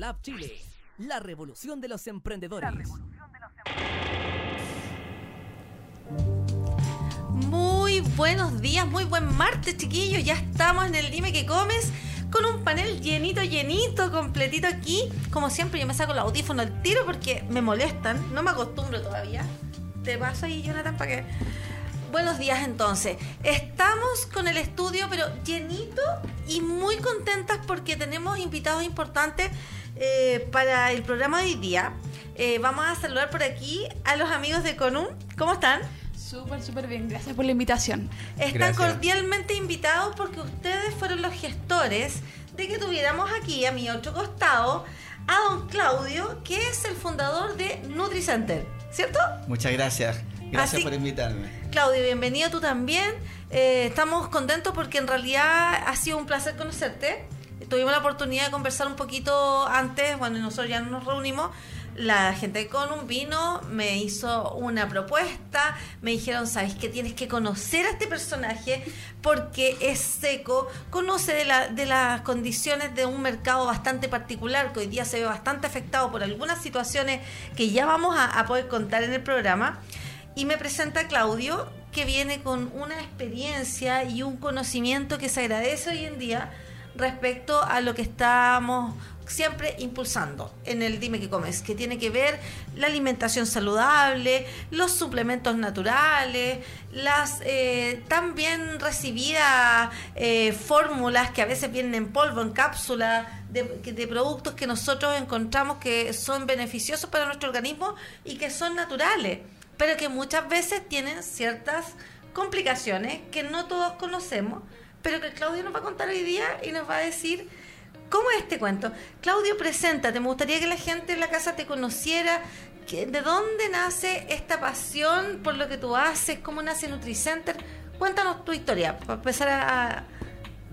Lab Chile, la revolución de los emprendedores. Muy buenos días, muy buen martes, chiquillos. Ya estamos en el Dime que comes con un panel llenito, llenito, completito aquí. Como siempre, yo me saco el audífono al tiro porque me molestan. No me acostumbro todavía. Te paso ahí, Jonathan, para que. Buenos días entonces. Estamos con el estudio, pero llenito y muy contentas porque tenemos invitados importantes eh, para el programa de hoy día. Eh, vamos a saludar por aquí a los amigos de Conum. ¿Cómo están? Súper, súper bien. Gracias por la invitación. Están Gracias. cordialmente invitados porque ustedes fueron los gestores de que tuviéramos aquí a mi otro costado a don Claudio, que es el fundador de NutriCenter, ¿cierto? Muchas gracias. Gracias Así- por invitarme. Claudio, bienvenido tú también. Eh, estamos contentos porque en realidad ha sido un placer conocerte. Tuvimos la oportunidad de conversar un poquito antes, bueno, nosotros ya nos reunimos. La gente con un vino me hizo una propuesta, me dijeron, sabes que tienes que conocer a este personaje porque es seco, conoce de, la- de las condiciones de un mercado bastante particular que hoy día se ve bastante afectado por algunas situaciones que ya vamos a- a poder contar en el programa. Y me presenta Claudio, que viene con una experiencia y un conocimiento que se agradece hoy en día respecto a lo que estamos siempre impulsando en el Dime que comes, que tiene que ver la alimentación saludable, los suplementos naturales, las eh, recibidas eh, fórmulas que a veces vienen en polvo, en cápsula, de, de productos que nosotros encontramos que son beneficiosos para nuestro organismo y que son naturales pero que muchas veces tienen ciertas complicaciones que no todos conocemos, pero que Claudio nos va a contar hoy día y nos va a decir cómo es este cuento. Claudio, preséntate, me gustaría que la gente en la casa te conociera, de dónde nace esta pasión por lo que tú haces, cómo nace NutriCenter. Cuéntanos tu historia, para empezar a...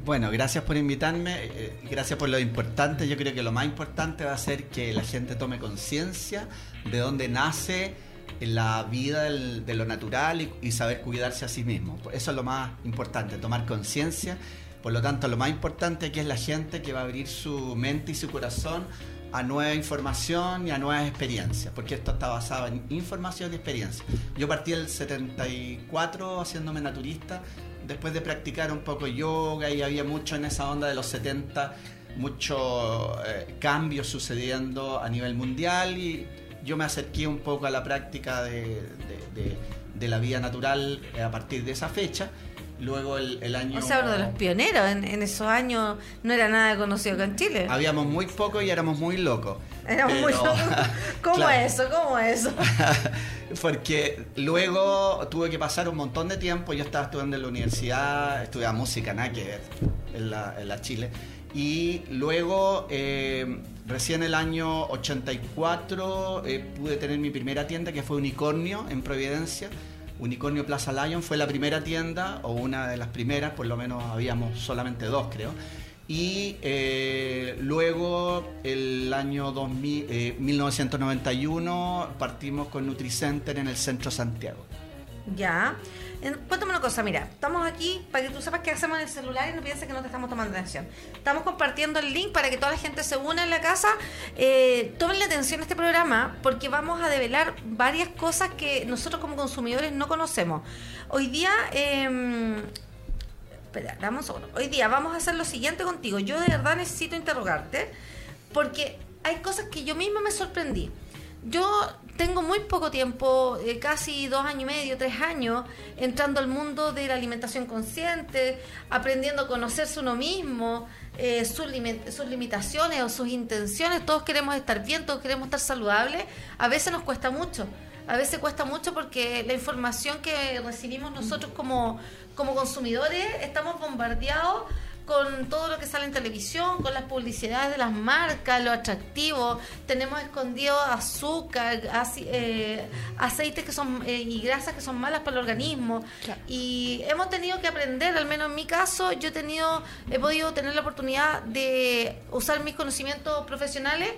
Bueno, gracias por invitarme. eh, gracias por lo importante. Yo creo que lo más importante va a ser que la gente tome conciencia de dónde nace la vida de lo natural y, y saber cuidarse a sí mismo. Eso es lo más importante, tomar conciencia. Por lo tanto, lo más importante aquí es la gente que va a abrir su mente y su corazón a nueva información y a nuevas experiencias, porque esto está basado en información y experiencia. Yo partí el 74 haciéndome naturista, después de practicar un poco yoga y había mucho en esa onda de los 70, mucho eh, cambio sucediendo a nivel mundial y yo me acerqué un poco a la práctica de, de- de- de la vida natural a partir de esa fecha. Luego el, el año... O sea, uno de los pioneros en, en esos años no era nada conocido acá en Chile. Habíamos muy poco y éramos muy locos. Era muy Pero- loco. ¿Cómo Claro. eso? ¿Cómo eso? Porque luego tuve que pasar un montón de tiempo. Yo estaba estudiando en la universidad, estudiaba música, nada que ver, en la, en la Chile. Y luego, eh, recién el año 84, eh, pude tener mi primera tienda que fue Unicornio en Providencia. Unicornio Plaza Lion fue la primera tienda, o una de las primeras, por lo menos habíamos solamente dos, creo. Y eh, luego, el año 2000, eh, 1991, partimos con NutriCenter en el centro Santiago. Ya. Cuéntame una cosa, mira, estamos aquí para que tú sepas qué hacemos en el celular y no pienses que no te estamos tomando atención. Estamos compartiendo el link para que toda la gente se una en la casa. Eh, tomen atención a este programa porque vamos a develar varias cosas que nosotros como consumidores no conocemos. Hoy día... em, Espera, dame un. Hoy día vamos a hacer lo siguiente contigo. Yo de verdad necesito interrogarte porque hay cosas que yo misma me sorprendí. Yo tengo muy poco tiempo, eh, casi dos años y medio, tres años, entrando al mundo de la alimentación consciente, aprendiendo a conocerse uno mismo, eh, sus, limi- sus limitaciones o sus intenciones. Todos queremos estar bien, todos queremos estar saludables. A veces nos cuesta mucho. A veces cuesta mucho porque la información que recibimos nosotros como consumidores estamos bombardeados con todo lo que sale en televisión, con las publicidades de las marcas, lo atractivo. Tenemos escondido azúcar, eh, aceites que son eh, y grasas que son malas para el organismo. Claro. Y hemos tenido que aprender, al menos en mi caso, yo he tenido, he podido tener la oportunidad de usar mis conocimientos profesionales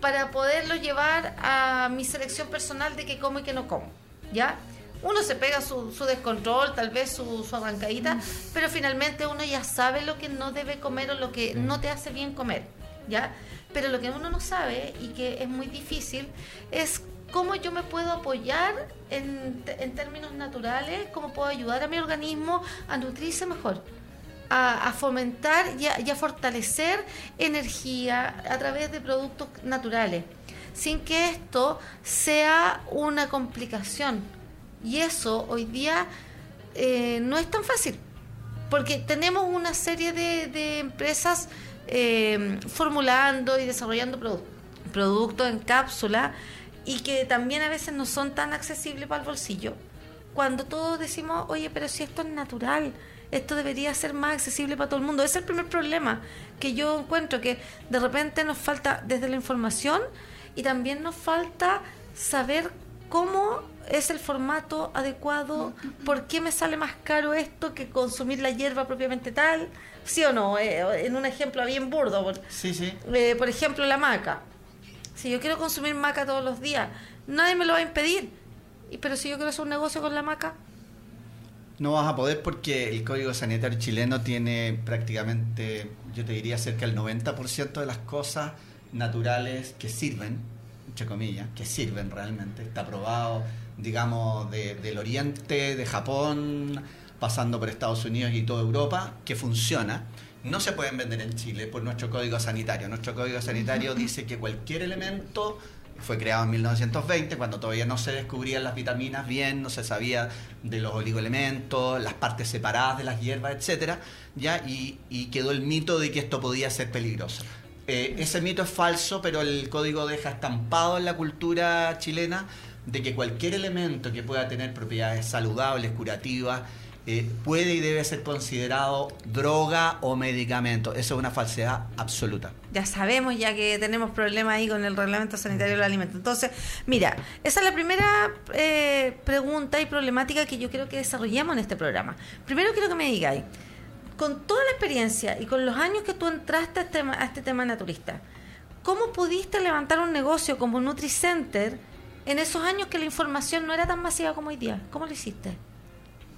para poderlo llevar a mi selección personal de qué como y qué no como. ¿Ya? Uno se pega su, su descontrol, tal vez su, su arrancadita, pero finalmente uno ya sabe lo que no debe comer o lo que no te hace bien comer. ¿Ya? Pero lo que uno no sabe y que es muy difícil es cómo yo me puedo apoyar en, en términos naturales, cómo puedo ayudar a mi organismo a nutrirse mejor. A, a fomentar y a, y a fortalecer energía a través de productos naturales, sin que esto sea una complicación. Y eso hoy día eh, no es tan fácil, porque tenemos una serie de, de empresas eh, formulando y desarrollando produ- productos en cápsula y que también a veces no son tan accesibles para el bolsillo. Cuando todos decimos, oye, pero si esto es natural, esto debería ser más accesible para todo el mundo. Ese es el primer problema que yo encuentro, que de repente nos falta desde la información y también nos falta saber cómo es el formato adecuado, por qué me sale más caro esto que consumir la hierba propiamente tal, sí o no, Eh, en un ejemplo bien burdo, por, Sí, sí. eh, por ejemplo la maca. Si yo quiero consumir maca todos los días, nadie me lo va a impedir. Pero si yo quiero hacer un negocio con la maca, No vas a poder porque el Código Sanitario chileno tiene prácticamente, yo te diría, cerca del 90% de las cosas naturales que sirven, entre comillas, que sirven realmente. Está aprobado, digamos, de- del Oriente, de Japón, pasando por Estados Unidos y toda Europa, que funciona. No se pueden vender en Chile por nuestro Código Sanitario. Nuestro Código Sanitario dice que cualquier elemento fue creado en 1920, cuando todavía no se descubrían las vitaminas bien, no se sabía de los oligoelementos, las partes separadas de las hierbas, etcétera, ya y, y quedó el mito de que esto podía ser peligroso. Eh, ese mito es falso, pero el código deja estampado en la cultura chilena de que cualquier elemento que pueda tener propiedades saludables, curativas, eh, puede y debe ser considerado droga o medicamento. Eso es una falsedad absoluta. ya sabemos ya que tenemos problemas ahí con el reglamento sanitario del alimento. Entonces, mira, esa es la primera eh, pregunta y problemática que yo quiero que desarrollemos en este programa. Primero quiero que me digáis, con toda la experiencia y con los años que tú entraste a este, tema- a este tema naturista, ¿cómo pudiste levantar un negocio como NutriCenter en esos años que la información no era tan masiva como hoy día? ¿Cómo lo hiciste?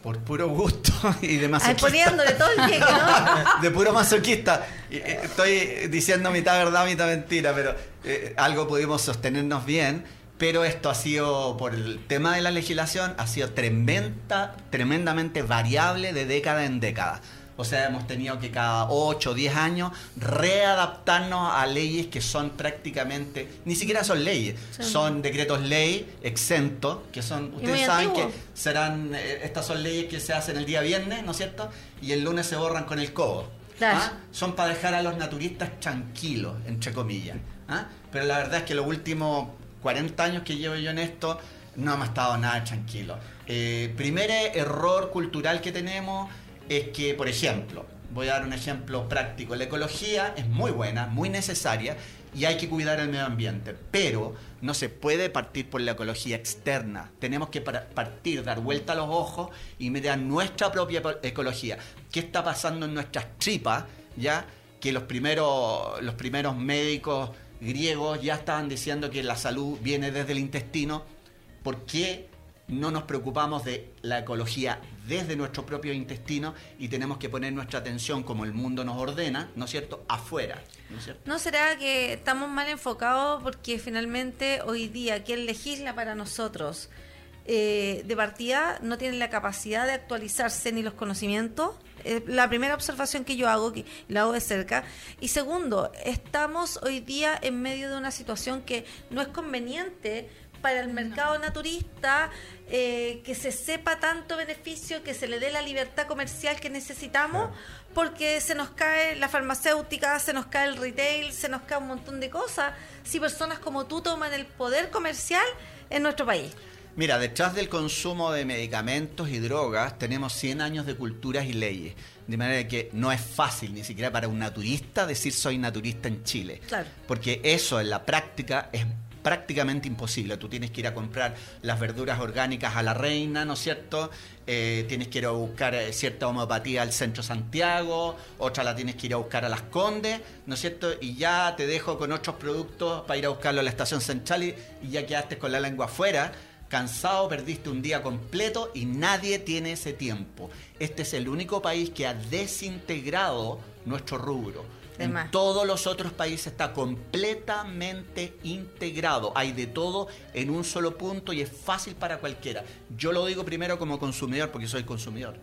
Por puro gusto y de Ay, masoquista. poniéndole todo el ¿no? de puro masoquista. Eh, Estoy diciendo mitad verdad, mitad mentira, pero eh, algo pudimos sostenernos bien. Pero esto ha sido, por el tema de la legislación, ha sido tremenda, tremendamente variable de década en década. O sea, hemos tenido que cada 8 o 10 años readaptarnos a leyes que son prácticamente, ni siquiera son leyes, Sí. son decretos ley exentos, que son, ustedes saben que serán, eh, estas son leyes que se hacen el día viernes, ¿no es cierto? Y el lunes se borran con el codo. Claro. ¿ah? Son para dejar a los naturistas tranquilos, entre comillas. ¿ah? Pero la verdad es que los últimos 40 años que llevo yo en esto, no hemos estado nada tranquilos. Eh, primer error cultural que tenemos es que, por ejemplo, voy a dar un ejemplo práctico, la ecología es muy buena, muy necesaria y hay que cuidar el medio ambiente, pero no se puede partir por la ecología externa. Tenemos que partir, dar vuelta a los ojos y mirar nuestra propia ecología. ¿Qué está pasando en nuestras tripas? Ya que los primeros, los primeros médicos griegos ya estaban diciendo que la salud viene desde el intestino. ¿Por qué no nos preocupamos de la ecología desde nuestro propio intestino y tenemos que poner nuestra atención, como el mundo nos ordena, ¿no es cierto?, afuera, ¿no será que estamos mal enfocados porque finalmente hoy día quien legisla para nosotros eh, de partida no tiene la capacidad de actualizarse ni los conocimientos? La primera observación que yo hago, que la hago de cerca. Y segundo, estamos hoy día en medio de una situación que no es conveniente para el mercado naturista eh, que se sepa tanto beneficio, que se le dé la libertad comercial que necesitamos, porque se nos cae la farmacéutica, se nos cae el retail, se nos cae un montón de cosas, si personas como tú toman el poder comercial en nuestro país. Mira, detrás del consumo de medicamentos y drogas tenemos 100 años de culturas y leyes. De manera que no es fácil ni siquiera para un naturista decir soy naturista en Chile. Claro. Porque eso en la práctica es prácticamente imposible. Tú tienes que ir a comprar las verduras orgánicas a la reina, ¿no es cierto? Eh, tienes que ir a buscar eh, cierta homeopatía al centro Santiago, otra la tienes que ir a buscar a las Condes, ¿no es cierto? Y ya te dejo con otros productos para ir a buscarlo a la estación central y, y ya quedaste con la lengua afuera. Cansado, perdiste un día completo y nadie tiene ese tiempo. Este es el único país que ha desintegrado nuestro rubro. De en más. todos los otros países está completamente integrado. Hay de todo en un solo punto y es fácil para cualquiera. Yo lo digo primero como consumidor porque soy consumidor.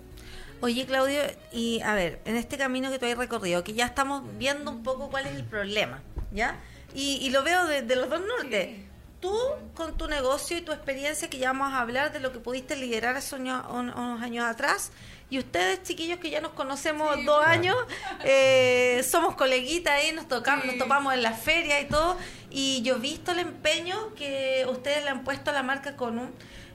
Oye, Claudio, y a ver, en este camino que tú has recorrido, que ya estamos viendo un poco cuál es el problema, ¿ya? Y, y lo veo de, de los dos nortes. Tú, con tu negocio y tu experiencia, que ya vamos a hablar de lo que pudiste liderar hace unos, un- unos años atrás, y ustedes, chiquillos, que ya nos conocemos Sí, dos claro. años, eh, somos coleguitas ahí, nos tocamos, Sí. nos topamos en las ferias y todo, y yo he visto el empeño que ustedes le han puesto a la marca Conum,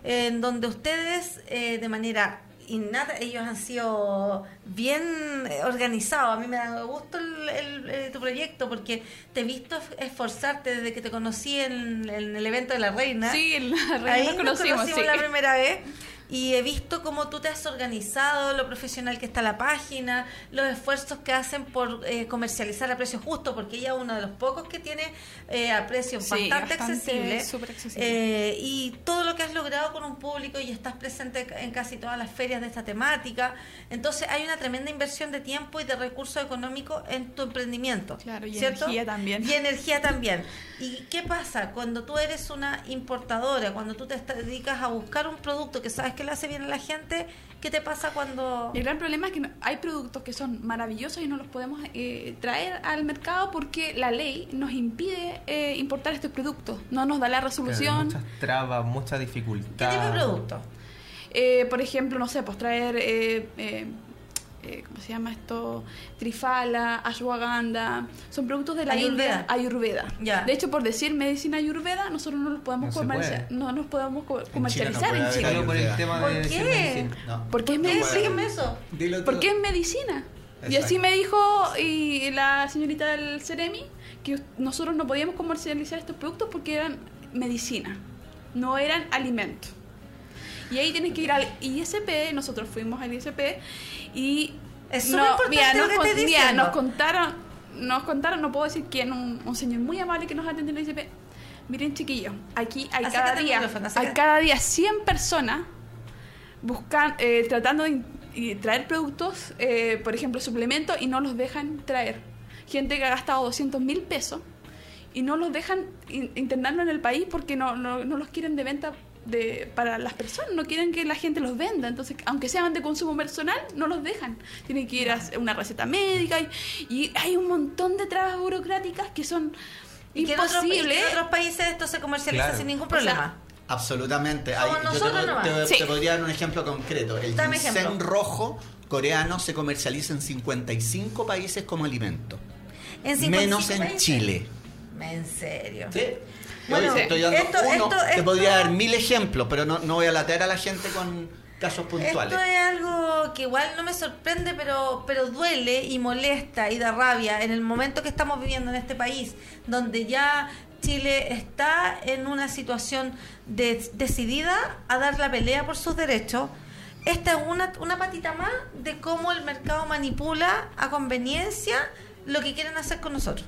en donde ustedes, eh, de manera innata, ellos han sido bien eh, organizados. A mí me da gusto el, el- eh, tu proyecto porque te he visto esforzarte desde que te conocí en, en el evento de la reina. Sí, en la reina Ahí nos nos conocimos, conocimos sí. la primera vez y he visto cómo tú te has organizado, lo profesional que está la página, los esfuerzos que hacen por eh, comercializar a precio justo, porque ella es uno de los pocos que tiene eh, a precio Sí, bastante, bastante, accesible. súper accesible. Eh, y todo lo que has logrado con un público y estás presente en casi todas las ferias de esta temática. Entonces hay una tremenda inversión de tiempo y de recursos económicos en tu emprendimiento. Claro, y ¿cierto? energía también. Y energía también. ¿Y qué pasa cuando tú eres una importadora, cuando tú te dedicas a buscar un producto que sabes que le hace bien a la gente? ¿Qué te pasa cuando... El gran problema es que no- hay productos que son maravillosos y no los podemos eh, traer al mercado porque la ley nos impide eh, importar estos productos. No nos da la Claro, resolución. muchas trabas, mucha ¿Qué dificultad. tipo de producto? Eh, por ejemplo, no sé, pues traer, eh, ¿cómo se llama esto? Trifala, ashwagandha, son productos de la Ayurveda. India, ayurveda. De hecho, por decir medicina ayurveda, nosotros no los podemos No comercializar, puede. no nos podemos co- no comercializar en Chile. Por el Ayurveda. tema ¿Por de qué? No. Es ¿Qué? medicina. Eso. Dilo tú. Porque es medicina. Y así me dijo y la señorita del Ceremi que nosotros no podíamos comercializar estos productos porque eran medicina, no eran alimentos. Y ahí tienes que ir al ISP, nosotros fuimos al ISP y Es súper importante mira, lo nos, que mira, diciendo. nos contaron, nos contaron, no puedo decir quién, un, un señor muy amable que nos atendió en el ISP. Miren chiquillos, aquí hay Acércate cada día, micrófono, hay cada día 100 personas buscan, eh, tratando de y traer productos, eh, por ejemplo, suplementos, y no los dejan traer. Gente que ha gastado 200 mil pesos y no los dejan in- internarlo en el país porque no, no, no los quieren de venta de, para las personas, no quieren que la gente los venda. Entonces, aunque sean de consumo personal, no los dejan. Tienen que ir a una receta médica y, y hay un montón de trabas burocráticas que son ¿Y que en otros, y que imposibles. en otros países esto se comercializa Claro. sin ningún O sea, problema? Absolutamente. Ahí yo te, Sí. podría dar un ejemplo concreto. El Dame ginseng ejemplo. rojo coreano se comercializa en 55 países como alimento. En 55 Menos en países. Chile. En serio. ¿Sí? Bueno, Hoy estoy dando esto- uno, esto- te esto- podría dar mil ejemplos, pero no, no voy a latear a la gente con casos puntuales. Esto es algo que igual no me sorprende, pero, pero duele y molesta y da rabia en el momento que estamos viviendo en este país, donde ya Chile está en una situación de- decidida a dar la pelea por sus derechos. Esta es una, una patita más de cómo el mercado manipula a conveniencia lo que quieren hacer con nosotros.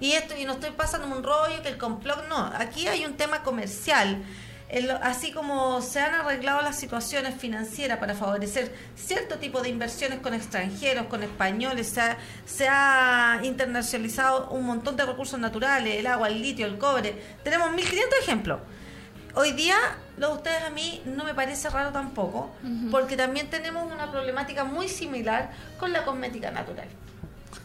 Y esto, y no estoy pasando un rollo que el complot, no. Aquí hay un tema comercial. El- así como se han arreglado las situaciones financieras para favorecer cierto tipo de inversiones con extranjeros, con españoles, se ha, se ha internacionalizado un montón de recursos naturales, el agua, el litio, el cobre. Tenemos 1500 ejemplos. Hoy día, lo de ustedes a mí no me parece raro tampoco, porque también tenemos una problemática muy similar con la cosmética natural.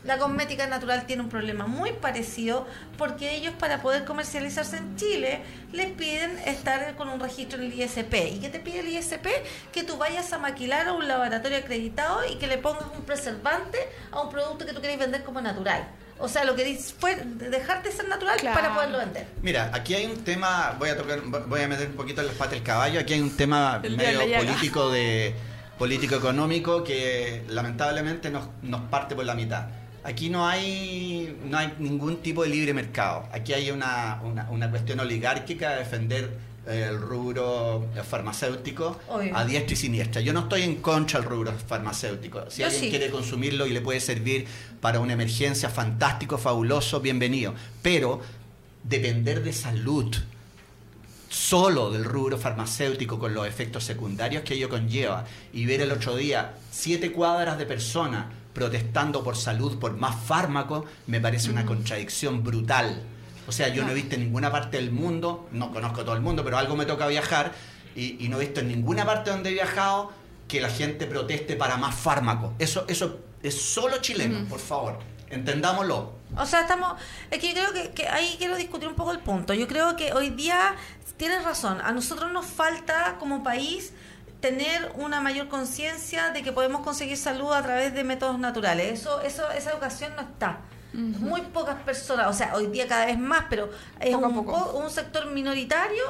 La cosmética natural tiene un problema muy parecido porque ellos para poder comercializarse en Chile les piden estar con un registro en el ISP. ¿Y qué te pide el ISP? Que tú vayas a maquilar a un laboratorio acreditado y que le pongas un preservante a un producto que tú quieres vender como natural. O sea, lo que dices fue dejarte ser natural Claro. para poderlo vender. Mira, aquí hay un tema, voy a tocar, voy a meter un poquito en las patas del caballo, aquí hay un tema El medio político de político económico que lamentablemente nos, nos parte por la mitad. Aquí no hay no hay ningún tipo de libre mercado. Aquí hay una, una, una cuestión oligárquica de defender eh, el rubro farmacéutico Obvio. a diestra y siniestra. Yo no estoy en contra del rubro farmacéutico. Si Yo alguien sí. quiere consumirlo y le puede servir para una emergencia, fantástico, fabuloso, bienvenido. Pero depender de salud solo del rubro farmacéutico con los efectos secundarios que ello conlleva y ver el otro día siete cuadras de personas protestando por salud, por más fármacos, me parece una contradicción brutal. O sea, yo no he visto en ninguna parte del mundo, no conozco todo el mundo, pero algo me toca viajar y, y no he visto en ninguna parte donde he viajado que la gente proteste para más fármacos. Eso, eso es solo chileno, por favor. Entendámoslo. O sea, estamos. Es que yo creo que, que ahí quiero discutir un poco el punto. Yo creo que hoy día tienes razón. A nosotros nos falta como país tener una mayor conciencia de que podemos conseguir salud a través de métodos naturales. Eso, eso, esa educación no está. Muy pocas personas, o sea, hoy día cada vez más, pero es Poco un, poco. po- un sector minoritario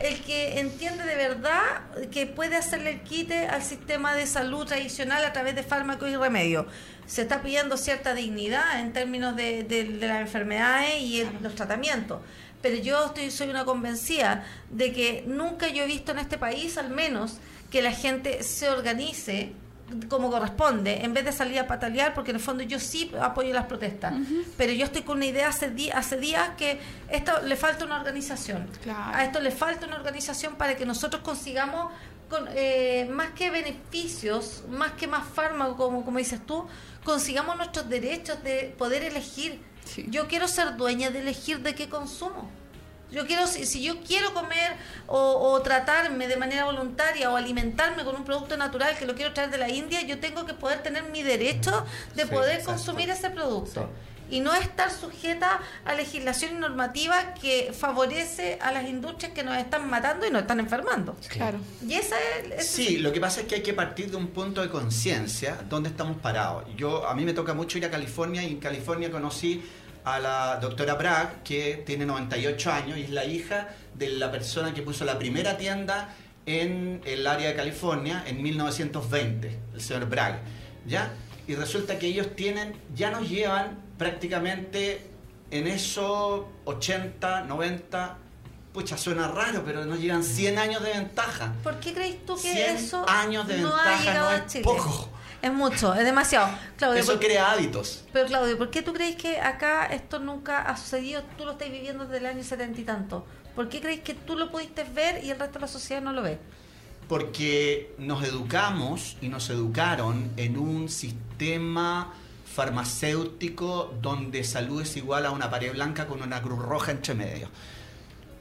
el que entiende de verdad que puede hacerle el quite al sistema de salud tradicional a través de fármacos y remedios. Se está pidiendo cierta dignidad en términos de, las enfermedades y los tratamientos. Pero yo estoy, soy una convencida de que nunca yo he visto en este país, al menos, que la gente se organice como corresponde, en vez de salir a patalear, porque en el fondo yo sí apoyo las protestas. Pero yo estoy con una idea hace, días que esto le falta una organización. Claro. A esto le falta una organización para que nosotros consigamos con, eh, más que beneficios, más que más fármacos, como, como dices tú, consigamos nuestros derechos de poder elegir. Sí. Yo quiero ser dueña de elegir de qué consumo. Yo quiero, si, si yo quiero comer o, o tratarme de manera voluntaria o alimentarme con un producto natural que lo quiero traer de la India, yo tengo que poder tener mi derecho de Sí, poder exacto. consumir ese producto. Y no estar sujeta a legislación y normativa que favorece a las industrias que nos están matando y nos están enfermando. Claro. Y esa es... ese- Sí, lo que pasa es que hay que partir de un punto de conciencia donde estamos parados. Yo a mí me toca mucho ir a California y en California conocí a la doctora Bragg que tiene 98 años y es la hija de la persona que puso la primera tienda en el área de California en 1920, el señor Bragg, ¿ya? Y resulta que ellos tienen, ya nos llevan prácticamente en esos 80, 90, pucha, suena raro, pero nos llevan 100 años de ventaja. ¿Por qué crees tú que 100 eso años de no ha ventaja llegado no a es Chile? poco. Es mucho, es demasiado. Claudio, Eso ¿por- crea hábitos. Pero Claudio, ¿por qué tú crees que acá esto nunca ha sucedido? Tú lo estás viviendo desde el año setenta y tanto. ¿Por qué crees que tú lo pudiste ver y el resto de la sociedad no lo ve? Porque nos educamos y nos educaron en un sistema farmacéutico donde salud es igual a una pared blanca con una cruz roja entre medio.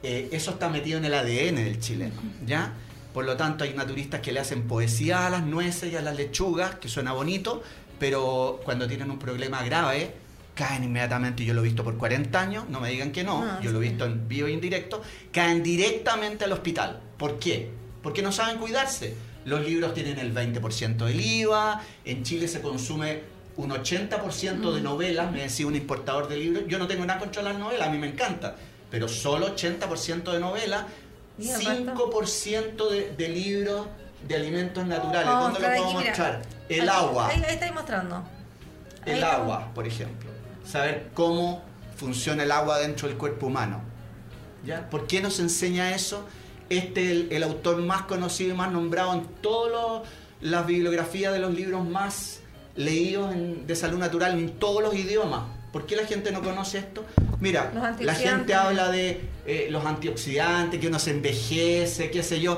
Eh, eso está metido en el ADN del chileno, ¿ya? Por lo tanto, hay naturistas que le hacen poesía a las nueces y a las lechugas, que suena bonito, pero cuando tienen un problema grave, caen inmediatamente, y yo lo he visto por 40 años, no me digan que no, No, yo lo he visto en vivo e indirecto, caen directamente al hospital. ¿Por qué? Porque no saben cuidarse. Los libros tienen el 20% del IVA, en Chile se consume un 80% de novelas, me decía un importador de libros, yo no tengo nada contra las novelas, a mí me encanta, pero solo 80% de novelas. 5% de, de libros de alimentos naturales. A ¿Dónde lo puedo mostrar? El Ahí- agua. Ahí, ahí estáis mostrando. Ahí El agua, por ejemplo. Saber cómo funciona el agua dentro del cuerpo humano. ¿Ya? ¿Por qué nos enseña eso? Este es el, el autor más conocido y más nombrado en todas las bibliografías de los libros más leídos en- de salud natural en todos los idiomas. ¿Por qué la gente no conoce esto? Mira, la gente habla de eh, los antioxidantes, que uno se envejece, qué sé yo.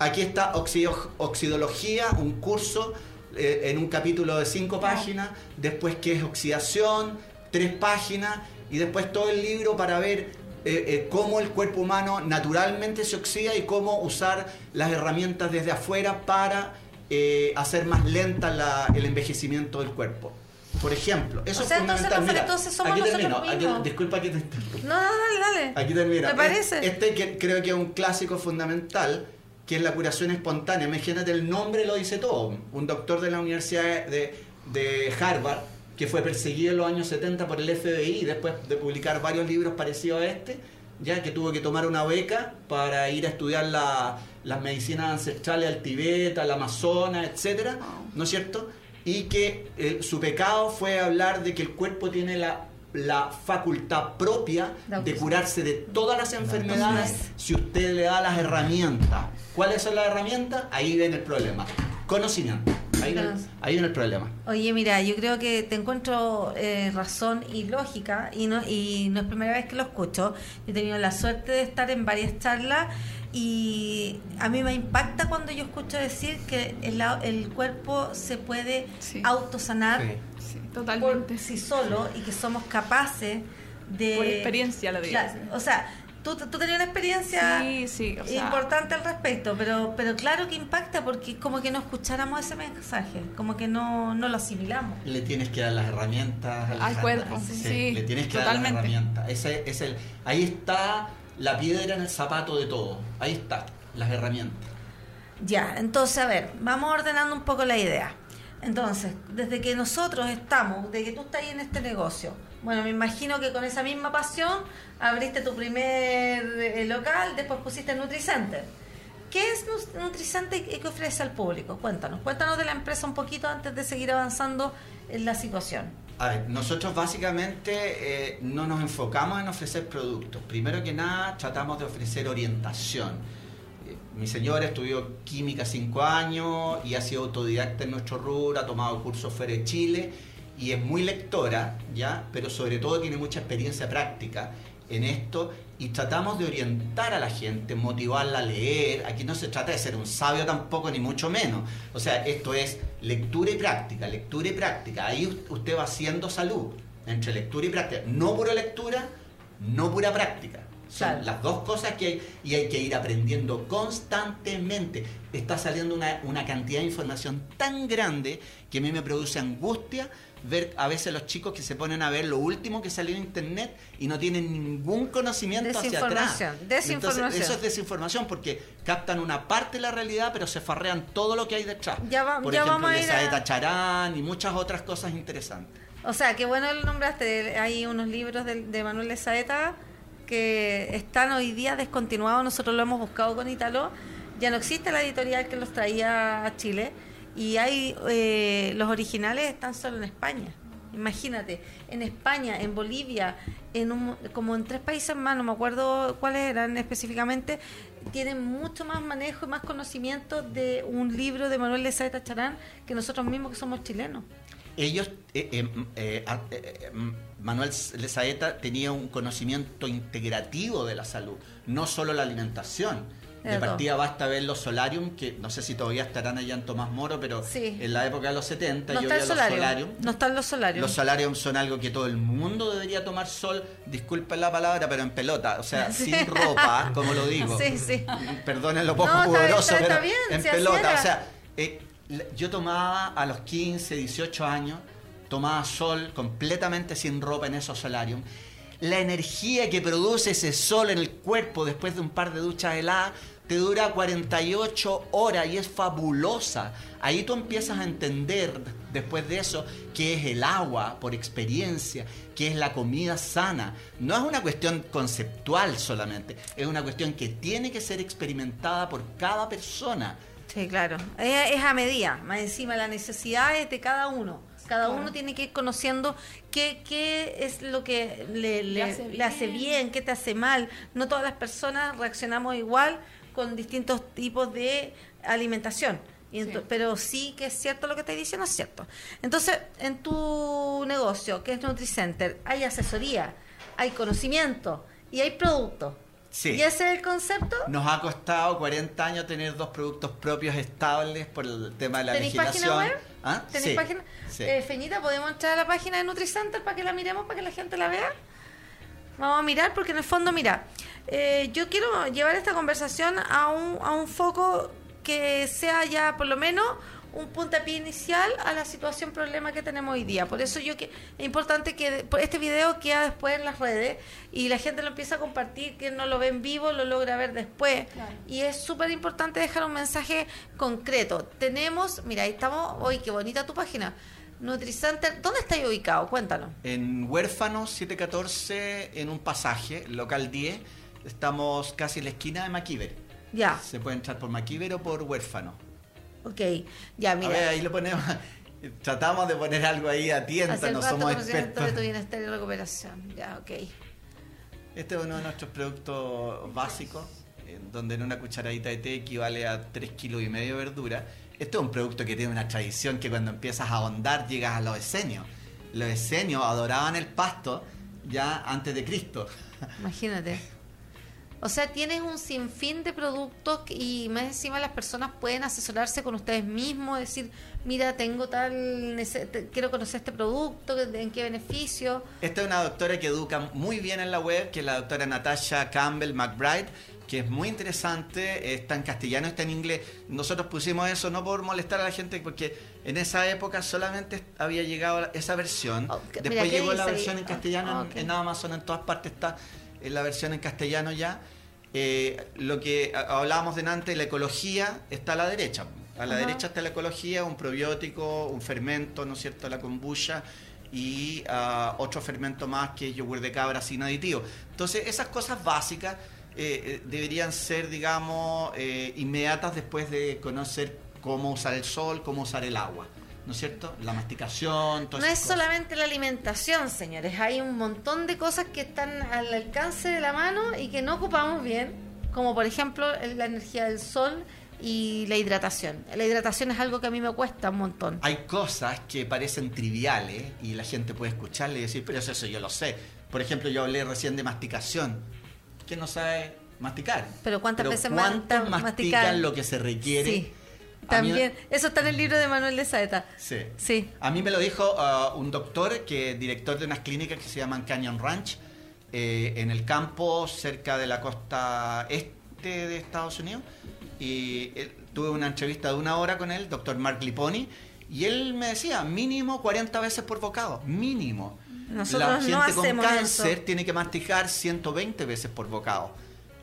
Aquí está Oxido- Oxidología, un curso eh, en un capítulo de cinco páginas, después qué es oxidación, tres páginas, y después todo el libro para ver eh, eh, cómo el cuerpo humano naturalmente se oxida y cómo usar las herramientas desde afuera para eh, hacer más lenta la- el envejecimiento del cuerpo. Por ejemplo, eso O sea, es entonces, fundamental. Rafael, Mira, entonces somos aquí termino, aquí- disculpa que te. No, no, dale, dale. Aquí termina. Me parece. Este que creo que es un clásico fundamental, que es la curación espontánea. Imagínate, el nombre lo dice todo. Un doctor de la Universidad de, de Harvard, que fue perseguido en los años 70 por el FBI, después de publicar varios libros parecidos a este, ya que tuvo que tomar una beca para ir a estudiar la- las medicinas ancestrales al Tibet, al Amazonas, etcétera, ¿no es cierto? Y que eh, su pecado fue hablar de que el cuerpo tiene la, la facultad propia De curarse de todas las enfermedades si usted le da las herramientas. ¿Cuáles son las herramientas? Ahí viene el problema. Conocimiento. Ahí viene, Claro. ahí viene el problema. Oye, mira, yo creo que te encuentro eh, razón y lógica y no, y no es primera vez que lo escucho. Yo he tenido la suerte de estar en varias charlas Y a mí me impacta cuando yo escucho decir que el, el cuerpo se puede Sí. autosanar Sí. Sí, por totalmente. sí solo y que somos capaces de... Por experiencia lo digo. O sea, tú, tú tenías una experiencia Sí, sí, o sea, importante al respecto, pero, pero claro que impacta porque es como que no escucháramos ese mensaje, como que no, no lo asimilamos. Le tienes que dar las herramientas Alejandra. cuerpo, sí, le tienes que totalmente. dar las herramientas. Ese es el, ahí está la piedra en el zapato de todo. Ahí está, las herramientas. Ya, entonces, a ver, vamos ordenando un poco la idea. Entonces, desde que nosotros estamos, de que tú estás ahí en este negocio, bueno, me imagino que con esa misma pasión abriste tu primer eh, local, después pusiste Nutricenter. ¿Qué es Nu- Nutricenter y qué ofrece al público? Cuéntanos, cuéntanos de la empresa un poquito antes de seguir avanzando en la situación. A ver, nosotros básicamente eh, no nos enfocamos en ofrecer productos. Primero que nada, tratamos de ofrecer orientación. Eh, Mi señora estudió química cinco años y ha sido autodidacta en nuestro rubro, ha tomado cursos fuera de Chile y es muy lectora, ¿ya? Pero sobre todo tiene mucha experiencia práctica en esto y tratamos de orientar a la gente, motivarla a leer. Aquí no se trata de ser un sabio tampoco, ni mucho menos. O sea, esto es lectura y práctica, lectura y práctica. Ahí usted va haciendo salud entre lectura y práctica. No pura lectura, no pura práctica. Son Claro. las dos cosas que hay y hay que ir aprendiendo constantemente. Está saliendo una, una cantidad de información tan grande que a mí me produce angustia ver a veces los chicos que se ponen a ver lo último que salió en internet y no tienen ningún conocimiento hacia atrás. Desinformación, desinformación. Entonces, eso es desinformación porque captan una parte de la realidad pero se farrean todo lo que hay detrás. Ya va- Por ya ejemplo, vamos a de a- Saeta Charán y muchas otras cosas interesantes. O sea, qué bueno lo nombraste. Hay unos libros de, de Manuel de Saeta que están hoy día descontinuados. Nosotros lo hemos buscado con Italo. Ya no existe la editorial que los traía a Chile. Y hay eh, los originales están solo en España. Imagínate, en España, en Bolivia, en un- como en tres países más, no me acuerdo cuáles eran específicamente, tienen mucho más manejo y más conocimiento de un libro de Manuel de Saeta Charán que nosotros mismos que somos chilenos. Ellos, eh, eh, eh, ah, eh, eh, Manuel Lezaeta tenía un conocimiento integrativo de la salud, no solo la alimentación. De partida basta ver los solarium, que no sé si todavía estarán allá en Tomás Moro, pero Sí. en la época de los 70 No yo está veía los solarium. solarium. No están los solarium. Los solarium son algo que todo el mundo debería tomar sol, disculpen la palabra, pero en pelota, o sea, Sí. sin ropa, como lo digo. Sí, sí. Perdonen lo poco No, está pudoroso, está- está pero bien, en pelota, o sea, eh, yo tomaba a los 15, 18 años, tomaba sol completamente sin ropa en esos solarium. La energía que produce ese sol en el cuerpo después de un par de duchas heladas te dura 48 horas y es fabulosa. Ahí tú empiezas a entender después de eso qué es el agua por experiencia, qué es la comida sana. No es una cuestión conceptual solamente, es una cuestión que tiene que ser experimentada por cada persona. Sí, claro. Es, a medida, más encima las necesidades de cada uno. Cada Claro. uno tiene que ir conociendo qué, qué es lo que le, le- hace le hace bien. bien, qué te hace mal. No todas las personas reaccionamos igual con distintos tipos de alimentación. Y ento- Sí. Pero sí que es cierto lo que estoy diciendo, es cierto. Entonces, en tu negocio, que es NutriCenter, hay asesoría, hay conocimiento y hay producto. Sí. ¿Y ese es el concepto? Nos ha costado 40 años tener dos productos propios estables por el tema de la ¿Tenéis legislación. página web? ¿Ah? ¿Tenéis Sí, página? sí. Eh, Feñita, ¿podemos entrar a la página de NutriCenter para que la miremos, para que la gente la vea? Vamos a mirar porque en el fondo, mira, eh, yo quiero llevar esta conversación a un, a un foco que sea ya por lo menos un puntapié inicial a la situación problema que tenemos hoy día. Por eso yo que es importante que este video queda después en las redes y la gente lo empieza a compartir, que no lo ve en vivo, lo logra ver después. Claro. Y es súper importante dejar un mensaje concreto. Tenemos, mira, ahí estamos, hoy qué bonita tu página. NutriCenter, ¿dónde estáis ubicado? Cuéntanos. En Huérfanos 714, en un pasaje, local 10, estamos casi en la esquina de Maquiver. Ya, Se puede entrar por Maquiver o por Huérfano. ok. Ya, A ver, mira. ahí lo ponemos. Tratamos de poner algo ahí a tienta, no somos conocimiento de tu expertos. bienestar y recuperación. Ya, ok. Este es uno de nuestros productos básicos, donde en una cucharadita de té equivale a 3 kilos y medio de verdura. Este es un producto que tiene una tradición que cuando empiezas a ahondar llegas a los esenios. Los esenios adoraban el pasto ya antes de Cristo. Imagínate. O sea, tienes un sinfín de productos y más encima las personas pueden asesorarse con ustedes mismos, decir, mira, tengo tal, quiero conocer este producto, en qué beneficio. Esta es una doctora que educa muy bien en la web, que es la doctora Natasha Campbell McBride, que es muy interesante, está en castellano, está en inglés. Nosotros pusimos eso no por molestar a la gente, porque en esa época solamente había llegado esa versión. Después mira, ¿qué llegó la ahí? versión en Ah, castellano en- ok. en, Amazon, en todas partes está en la versión en castellano ya. Eh, lo que hablábamos de antes, la ecología está a la derecha. A la Ajá. derecha está la ecología, un probiótico, un fermento, ¿no es cierto?, la kombucha y ah, otro fermento más que es yogur de cabra sin aditivo. Entonces, esas cosas básicas eh, eh, deberían ser, digamos, eh, inmediatas después de conocer cómo usar el sol, cómo usar el agua, ¿no es cierto? La masticación, No es cosas. solamente la alimentación, señores, hay un montón de cosas que están al alcance de la mano y que no ocupamos bien, como por ejemplo la energía del sol y la hidratación. La hidratación es algo que a mí me cuesta un montón. Hay cosas que parecen triviales y la gente puede escucharle y decir, pero eso, eso yo lo sé. Por ejemplo, yo hablé recién de masticación. ¿Quién no sabe masticar? Pero ¿cuántas veces ¿cuántos manta- mastican masticar? lo que se requiere? Sí, Mí- también. Eso está en el libro de Manuel de Saeta. Sí. Sí. A mí me lo dijo ah, un doctor, que es director de unas clínicas que se llaman Canyon Ranch, eh, en el campo cerca de la costa este de Estados Unidos. Y él- tuve una entrevista de una hora con él, doctor Mark Liponi, y él me decía, mínimo 40 veces por bocado, mínimo. Nosotros la no gente con cáncer eso. tiene que masticar 120 veces por bocado.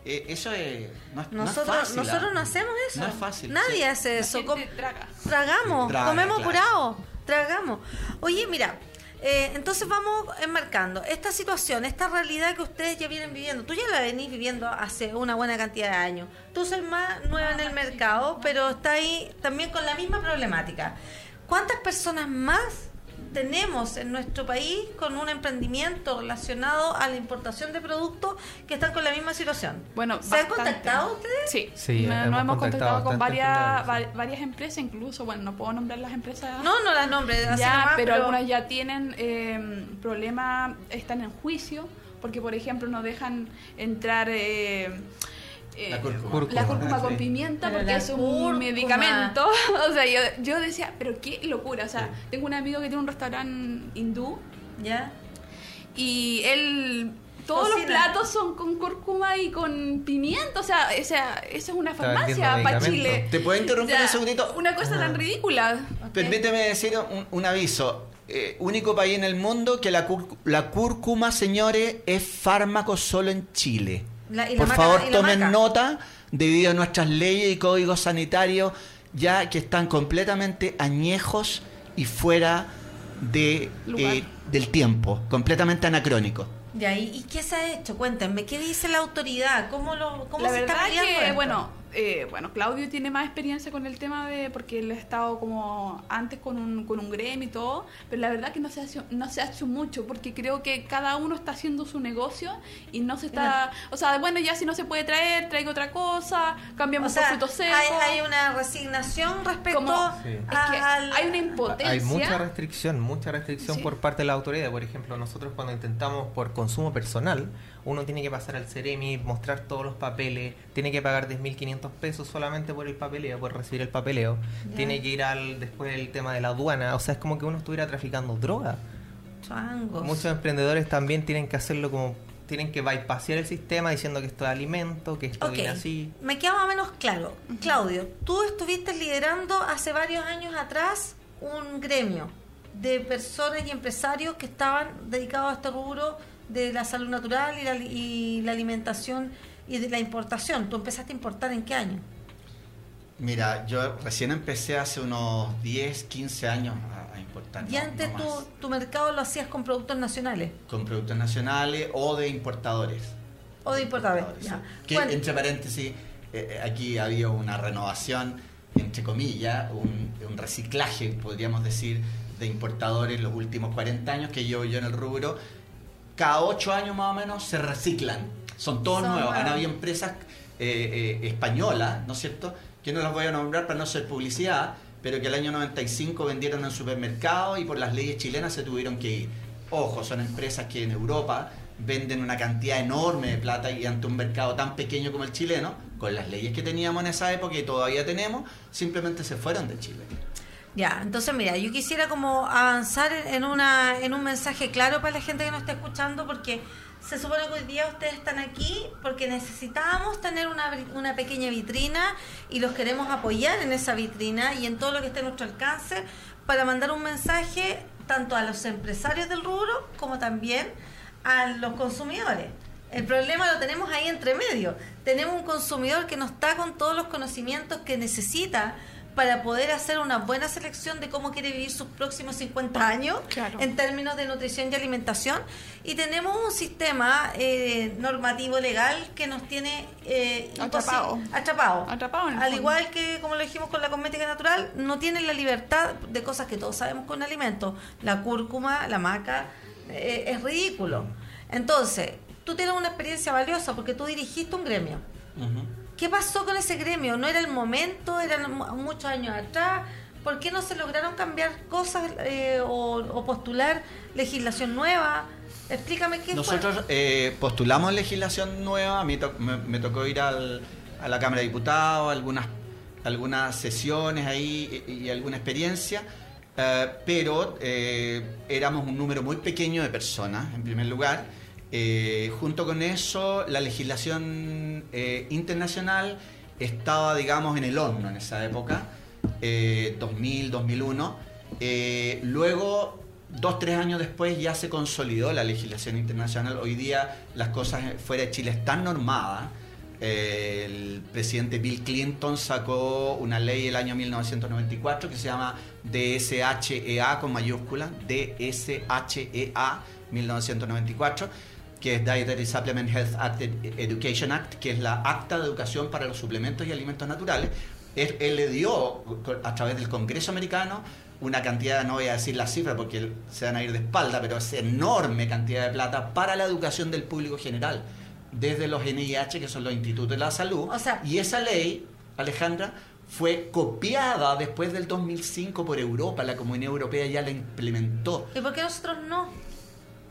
Eh, eso es, no es, no es Nosotros, fácil. ¿ah? nosotros no hacemos eso. No es fácil, Nadie sí. hace La eso. gente Com- traga. Tragamos, Traga, comemos claro. apurado, tragamos. Oye, mira, eh, entonces vamos enmarcando esta situación, esta realidad que ustedes ya vienen viviendo. Tú ya la venís viviendo hace una buena cantidad de años. Tú sos más nueva en el mercado, pero está ahí también con la misma problemática. ¿Cuántas personas más tenemos en nuestro país con un emprendimiento relacionado a la importación de productos que están con la misma situación? Bueno, ¿Se han contactado ustedes? Sí, Sí, nos, hemos nos hemos contactado contactado con varias, va- varias empresas, incluso, bueno, no puedo nombrar las empresas. No, no las nombres, así ya, nomás, pero, algunas ya tienen eh, problemas, están en juicio, porque por ejemplo no dejan entrar eh, eh, La cúrcuma. Cúrcuma. la cúrcuma con Sí. pimienta Pero porque es un cúrcuma. medicamento. o sea, yo, yo decía, pero qué locura. O sea, Sí. tengo un amigo que tiene un restaurante hindú ¿Ya? y él todos los platos son con cúrcuma y con pimienta, o sea, esa, esa es una farmacia para. Chile. ¿Te puedo interrumpir O sea, un segundito? Una cosa tan ridícula. Permíteme decir un, un aviso. Eh, único país en el mundo que la, la cúrcuma, señores, es fármaco solo en Chile. La- y la Por marca- favor, y la tomen marca. nota debido a nuestras leyes y códigos sanitarios ya que están completamente añejos y fuera de, eh, del tiempo, completamente anacrónicos. Ya, ¿y, y qué se ha hecho? Cuéntenme, ¿qué dice la autoridad? ¿Cómo, lo, cómo la se está verdad peleando que, esto? bueno, eh, bueno, Claudio tiene más experiencia con el tema de, porque él ha estado como antes con un, con un gremio y todo, pero la verdad que no se, ha hecho, no se ha hecho mucho, porque creo que cada uno está haciendo su negocio y no se está, o sea, bueno, ya si no se puede traer, traigo otra cosa, O cambiamos sea, por frutos secos. hay, hay una resignación respecto Como- a. Es que al- hay una impotencia. Hay mucha restricción, mucha restricción Sí. por parte de la autoridad. Por ejemplo, nosotros cuando intentamos por consumo personal, uno tiene que pasar al Ceremi, mostrar todos los papeles, tiene que pagar 10.500 pesos solamente por el papeleo, por recibir el papeleo. Ya. Tiene que ir al después el tema de la aduana, o sea, es como que uno estuviera traficando droga. Changos. Muchos emprendedores también tienen que hacerlo como tienen que bypassear el sistema diciendo que esto es alimento, que esto viene así. me queda más o menos claro. Claudio, tú estuviste liderando hace varios años atrás un gremio de personas y empresarios que estaban dedicados a este rubro de la salud natural y la, y la alimentación y de la importación. ¿Tú empezaste a importar en qué año? Mira, yo recién empecé hace unos 10, 15 años a, a importar. y no- antes no tu, mercado lo hacías con productos nacionales Con productos nacionales o de importadores. o de importadores. Importadores, Ya. sí. Que, Bueno, entre paréntesis, eh, eh, aquí había una renovación, entre comillas, un, un reciclaje, podríamos decir, de importadores los últimos 40 años que llevo yo en el rubro. Cada 8 años más o menos se reciclan. Son todos Son nuevos. Han habido empresas eh, eh, españolas, ¿no es cierto? Que no las voy a nombrar para no hacer publicidad, pero que el año 95 vendieron en supermercados y por las leyes chilenas se tuvieron que ir. Ojo, son empresas que en Europa venden una cantidad enorme de plata y ante un mercado tan pequeño como el chileno, con las leyes que teníamos en esa época y todavía tenemos, simplemente se fueron de Chile. Ya, entonces mira, yo quisiera como avanzar en una en un mensaje claro para la gente que nos está escuchando porque se supone que hoy día ustedes están aquí porque necesitábamos tener una, una pequeña vitrina y los queremos apoyar en esa vitrina y en todo lo que esté a nuestro alcance para mandar un mensaje tanto a los empresarios del rubro como también a los consumidores. El problema lo tenemos ahí entre medio. Tenemos un consumidor que no está con todos los conocimientos que necesita para poder hacer una buena selección de cómo quiere vivir sus próximos 50 años Claro. en términos de nutrición y alimentación. Y tenemos un sistema eh, normativo legal que nos tiene eh, Atrapado. atrapado. Atrapado Al fondo. igual que, como lo dijimos con la cosmética natural, no tiene la libertad de cosas que todos sabemos con alimentos. La cúrcuma, la maca, eh, es ridículo. Entonces, tú tienes una experiencia valiosa porque tú dirigiste un gremio. ¿Qué pasó con ese gremio? ¿No era el momento? ¿Eran mu- muchos años atrás? ¿Por qué no se lograron cambiar cosas eh, o, postular legislación nueva? Explícame qué fue. Nosotros eh, postulamos legislación nueva, a mí to- me, tocó ir al- a la Cámara de Diputados, algunas, algunas sesiones ahí y, y alguna experiencia, eh, pero eh, éramos un número muy pequeño de personas, en primer lugar. Eh, junto con eso, la legislación eh, internacional estaba, digamos, en el horno en esa época, eh, 2000, 2001. Eh, luego, dos, tres años después, ya se consolidó la legislación internacional. Hoy día las cosas fuera de Chile están normadas. El presidente Bill Clinton sacó una ley el año 1994 que se llama DSHEA con mayúscula, DSHEA 1994, que es Dietary Supplement Health Act Ed- Education Act, que es la acta de educación para los suplementos y alimentos naturales. Él, él le dio a través del Congreso americano una cantidad, no voy a decir la cifra porque se van a ir de espalda, pero es enorme cantidad de plata para la educación del público general, desde los NIH, que son los institutos de la salud. O sea- y esa ley, Alejandra, fue copiada después del 2005 por Europa, la Comunidad Europea ya la implementó. ¿Y por qué nosotros no?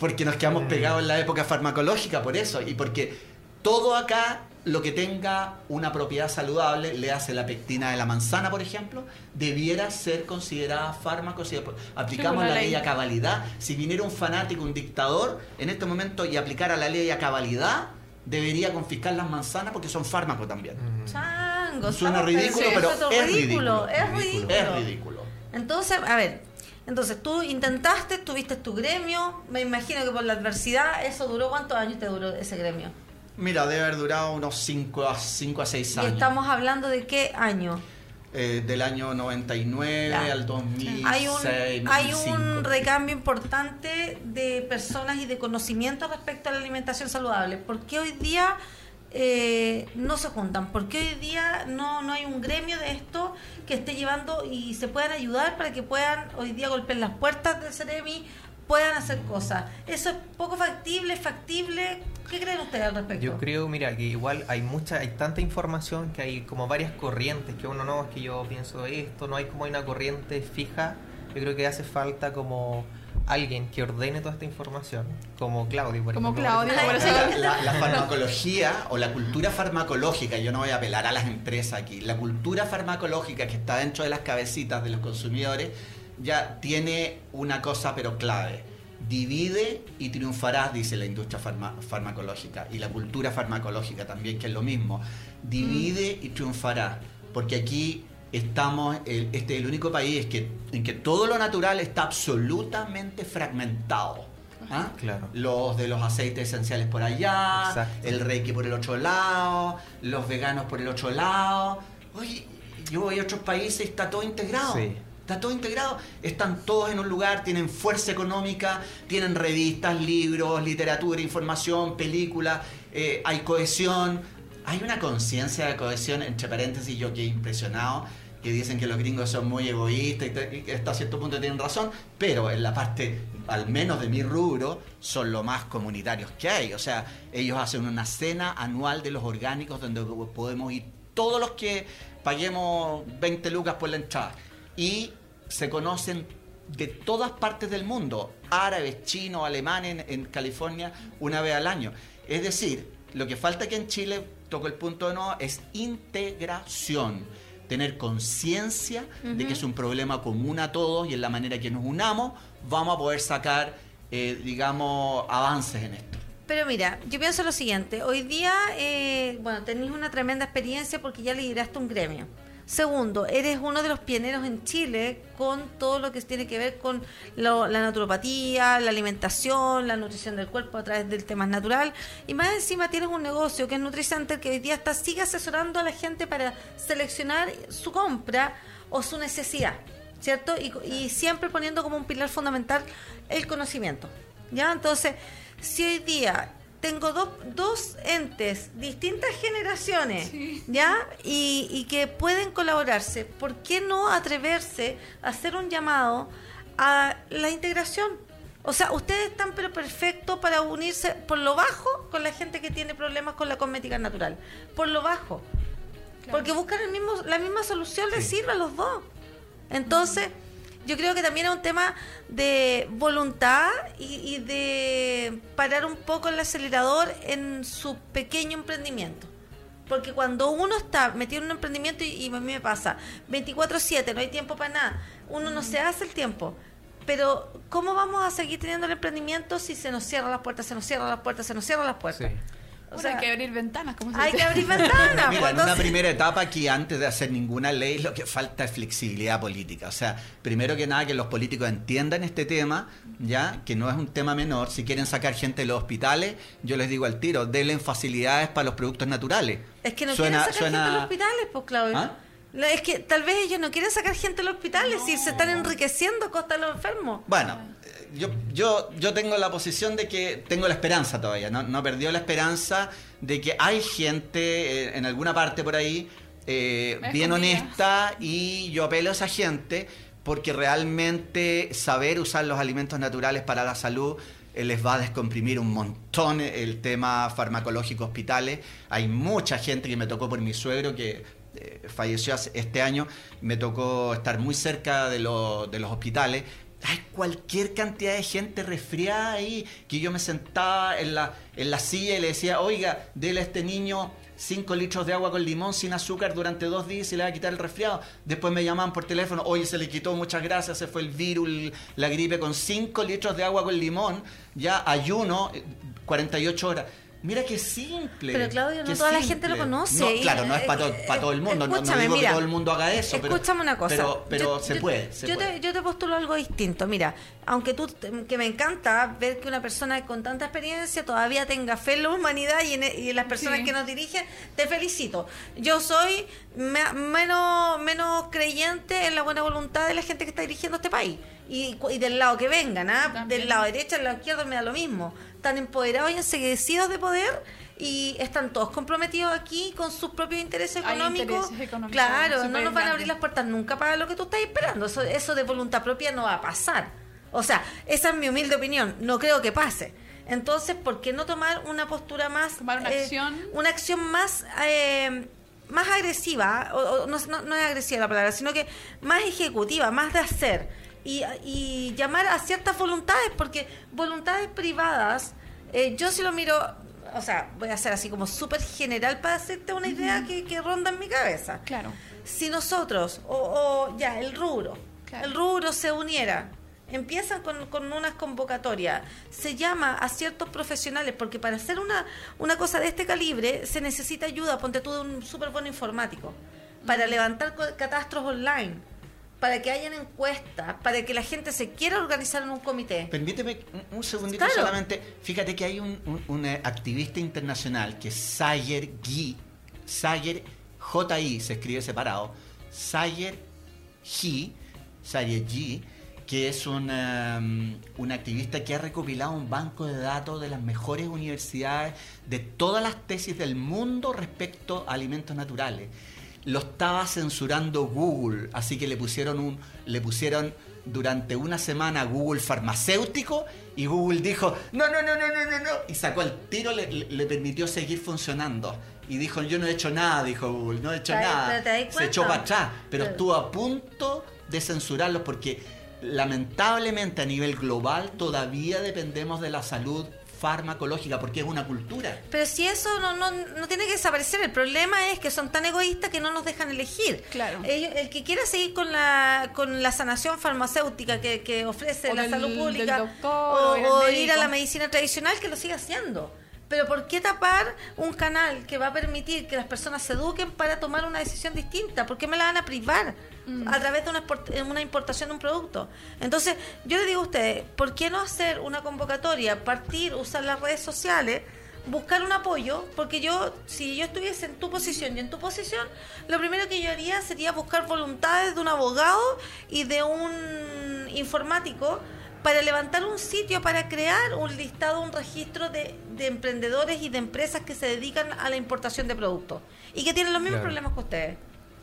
Porque nos quedamos pegados en la época farmacológica, por eso. Y porque todo acá, lo que tenga una propiedad saludable, le hace la pectina de la manzana, por ejemplo, debiera ser considerada fármaco si aplicamos la ley a cabalidad. Si viniera un fanático, un dictador, en este momento y aplicara la ley a cabalidad, debería confiscar las manzanas porque son fármacos también. Chango. Suena ridículo, pero es ridículo. Es ridículo. Es ridículo. Entonces, a ver, entonces tú intentaste, tuviste tu gremio, me imagino que por la adversidad, ¿eso duró cuántos años te duró ese gremio? Mira, debe haber durado unos 5 a, 5 a 6 Y años. estamos hablando de qué año. Eh, del año 99 Ya. al 2006. Hay un, hay un 2005. recambio importante de personas y de conocimiento respecto a la alimentación saludable. ¿Por qué hoy día eh, no se juntan? ¿Por qué hoy día no, no hay un gremio de esto que esté llevando y se puedan ayudar para que puedan hoy día golpear las puertas del Ceremi, puedan hacer cosas? ¿Eso es poco factible, factible? ¿Qué creen ustedes al respecto? Yo creo, mira, que igual hay mucha, hay tanta información que hay como varias corrientes que uno no, es que yo pienso esto, no hay como una corriente fija. Yo creo que hace falta como alguien que ordene toda esta información, como Claudio, por Como ejemplo. Claudio, La, la- la farmacología o la cultura farmacológica, yo no voy a apelar a las empresas aquí, la cultura farmacológica que está dentro de las cabecitas de los consumidores ya tiene una cosa pero clave. Divide y triunfarás, dice la industria farma- farmacológica y la cultura farmacológica también, que es lo mismo. Divide y triunfarás, porque aquí estamos, el- este es el único país que, en que todo lo natural está absolutamente fragmentado. ¿ah? Claro. Los de los aceites esenciales por allá, Exacto. el reiki por el otro lado, los veganos por el otro lado. Oye, yo voy a otros países y está todo integrado. Sí. Está todo integrado. Están todos en un lugar, tienen fuerza económica, tienen revistas, libros, literatura, información, películas, eh, hay cohesión. Hay una conciencia de cohesión, entre paréntesis, yo que he impresionado, que dicen que los gringos son muy egoístas y, y que hasta cierto punto tienen razón, pero en la parte, al menos de mi rubro, son lo más comunitarios que hay. O sea, ellos hacen una cena anual de los orgánicos donde podemos ir todos los que paguemos 20 lucas por la entrada. Y se conocen de todas partes del mundo, árabes, chinos, alemanes en, California, una vez al año. Es decir, lo que falta aquí en Chile, toco el punto de nuevo, es integración. Tener conciencia de que es un problema común a todos y en la manera que nos unamos vamos a poder sacar, eh, digamos, avances en esto. Pero mira, yo pienso lo siguiente. Hoy día, eh, bueno, tenéis una tremenda experiencia porque ya lideraste un gremio. Segundo, eres uno de los pioneros en Chile con todo lo que tiene que ver con la naturopatía, la alimentación, la nutrición del cuerpo a través del tema natural. Y más encima tienes un negocio que es NutriCenter que hoy día está, sigue asesorando a la gente para seleccionar su compra o su necesidad, ¿cierto? Y siempre poniendo como un pilar fundamental el conocimiento. ¿Ya? Entonces, si hoy día tengo dos, dos entes, distintas generaciones, Sí. ¿ya? Y, y que pueden colaborarse, ¿por qué no atreverse a hacer un llamado a la integración? O sea, ustedes están pero perfectos para unirse por lo bajo con la gente que tiene problemas con la cosmética natural. Por lo bajo. Claro. Porque buscan el mismo, la misma solución les Sí. sirve a los dos. Entonces, yo creo que también es un tema de voluntad y, y de parar un poco el acelerador en su pequeño emprendimiento. Porque cuando uno está metido en un emprendimiento, y, y a mí me pasa, 24/7, no hay tiempo para nada, uno no se hace el tiempo. Pero, ¿cómo vamos a seguir teniendo el emprendimiento si se nos cierran las puertas, se nos cierran las puertas, se nos cierran las puertas? Sí. O Bueno, sea, hay que abrir ventanas, como se hay dice. que abrir ventanas. Mira, pues, en una entonces- primera etapa aquí, antes de hacer ninguna ley, lo que falta es flexibilidad política. O sea, primero que nada, que los políticos entiendan este tema, ya, que no es un tema menor. Si quieren sacar gente de los hospitales, yo les digo al tiro, denle facilidades para los productos naturales. Es que no Suena- quieren sacar suena- gente de los hospitales, pues, Claudio. ¿Ah? Es que tal vez ellos no quieren sacar gente de los hospitales si se están enriqueciendo a costa de los enfermos. Bueno, eh, yo, yo, yo tengo la posición de que tengo la esperanza todavía, no, no perdió la esperanza de que hay gente eh, en alguna parte por ahí eh, Es bien comida. honesta y yo apelo a esa gente porque realmente saber usar los alimentos naturales para la salud eh, les va a descomprimir un montón el tema farmacológico hospitales. Hay mucha gente que me tocó por mi suegro que eh, falleció este año, me tocó estar muy cerca de, lo- de los hospitales. Hay cualquier cantidad de gente resfriada ahí, que yo me sentaba en la, silla y le decía, oiga, dele a este niño 5 litros de agua con limón sin azúcar durante dos días y le va a quitar el resfriado. Después me llamaban por teléfono, oye, se le quitó, muchas gracias, se fue el virus, la gripe con 5 litros de agua con limón, ya ayuno, eh, 48 horas. Mira qué simple. Pero Claudio, no toda la gente lo conoce. No, y- claro, no es para eh, todo el mundo. No, no digo mira, que todo el mundo haga eso. pero- Escúchame una cosa. Pero, pero Yo- se yo- puede. se yo, puede. Te, yo te postulo algo distinto. Mira, aunque tú, que me encanta ver que una persona con tanta experiencia todavía tenga fe en la humanidad y en, y en las personas Sí. que nos dirigen, te felicito. Yo soy me- menos, menos creyente en la buena voluntad de la gente que está dirigiendo este país. Y, cu- y del lado que vengan, ¿ah? Del lado derecho, del lado izquierdo, me da lo mismo. Están empoderados y enseguecidos de poder y están todos comprometidos aquí con sus propios intereses económicos. intereses económicos claro, no nos van a abrir las puertas nunca para lo que tú estás esperando. Eso, eso de voluntad propia no va a pasar. O sea, esa es mi humilde opinión. No creo que pase. Entonces, ¿por qué no tomar una postura más... Tomar una eh, acción. Una acción más... eh, más agresiva, o, o no, no- no es agresiva la palabra, sino que más ejecutiva, más de hacer. Y, y llamar a ciertas voluntades, porque voluntades privadas, eh, yo si lo miro, o sea, voy a ser así como súper general para hacerte una idea que, que ronda en mi cabeza Claro. si nosotros, o, o ya, el rubro, Claro. el rubro se uniera, empiezan con, con unas convocatorias, se llama a ciertos profesionales, porque para hacer una, una cosa de este calibre se necesita ayuda, ponte tú de un súper buen informático, para levantar catastros online, para que hayan encuestas, para que la gente se quiera organizar en un comité. Permíteme un, un segundito Claro. solamente. Fíjate que hay un, un- un, eh, activista internacional que es Sayer Gi. Sayer J-I, se escribe separado. Sayer Gi, Sayer Gi, que es un, um, un activista que ha recopilado un banco de datos de las mejores universidades de todas las tesis del mundo respecto a alimentos naturales. Lo estaba censurando Google, así que le pusieron un, le pusieron durante una semana Google farmacéutico y Google dijo no no no no no no no y sacó el tiro le, le- permitió seguir funcionando. Y dijo yo no he hecho nada dijo Google no he hecho nada se echó para atrás Pero- estuvo a punto de censurarlos porque lamentablemente a nivel global todavía dependemos de la salud farmacológica porque es una cultura. Pero si eso no, no, no tiene que desaparecer, el problema es que son tan egoístas que no nos dejan elegir. Claro. Ellos- el que quiera seguir con la, con la sanación farmacéutica que, que ofrece O la del- salud pública doctor, o, o ir a la medicina tradicional, que lo siga haciendo. Pero ¿por qué tapar un canal que va a permitir que las personas se eduquen para tomar una decisión distinta? ¿Por qué me la van a privar a través de una, eh, una importación de un producto? Entonces, yo le digo a ustedes, ¿por qué no hacer una convocatoria, partir, usar las redes sociales, buscar un apoyo? Porque yo, si yo estuviese en tu posición y en tu posición, lo primero que yo haría sería buscar voluntades de un abogado y de un informático para levantar un sitio para crear un listado, un registro de, de emprendedores y de empresas que se dedican a la importación de productos y que tienen los mismos Claro. problemas que ustedes.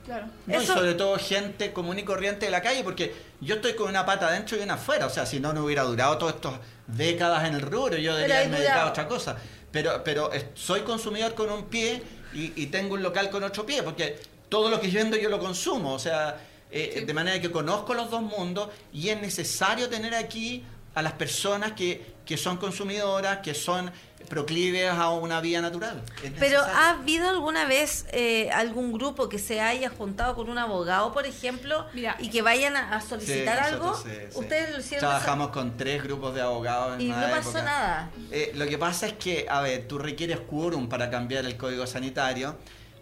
Claro. No, y sobre todo gente común y corriente de la calle, porque yo estoy con una pata adentro y una afuera. O sea, si no, no hubiera durado todas estas décadas en el rubro, yo debería haberme dedicado a otra cosa. Pero, pero soy consumidor con un pie y, y tengo un local con otro pie, porque todo lo que yo vendo yo lo consumo. O sea, eh, de manera que conozco los dos mundos y es necesario tener aquí a las personas que, que son consumidoras, que son proclives a una vía natural. Pero. ¿ha habido alguna vez eh, algún grupo que se haya juntado con un abogado, por ejemplo, Mira. y que vayan a, a Sí, solicitar algo? nosotros, sí, sí. Ustedes lo hicieron Trabajamos con tres grupos de abogados en y no pasó época. nada. Eh, lo que pasa es que, a ver, tú requieres quórum para cambiar el código sanitario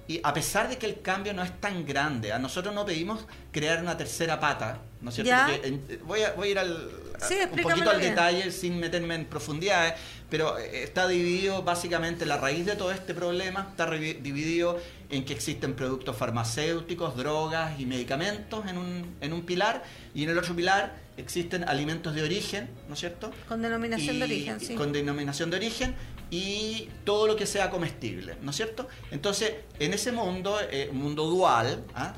y a pesar de que el cambio no es tan grande, a nosotros no pedimos crear una tercera pata, ¿no es cierto? Porque, eh, voy, a, voy a ir al, Sí, un poquito al bien. detalle sin meterme en profundidades, pero eh, está dividido básicamente la raíz de todo este problema, está dividido en que existen productos farmacéuticos, drogas y medicamentos en un, en un pilar y en el otro pilar existen alimentos de origen, ¿no es cierto? Con denominación de origen, sí. Con denominación de origen y todo lo que sea comestible, ¿no es cierto? Entonces, en ese mundo, eh, un mundo dual, ¿ah?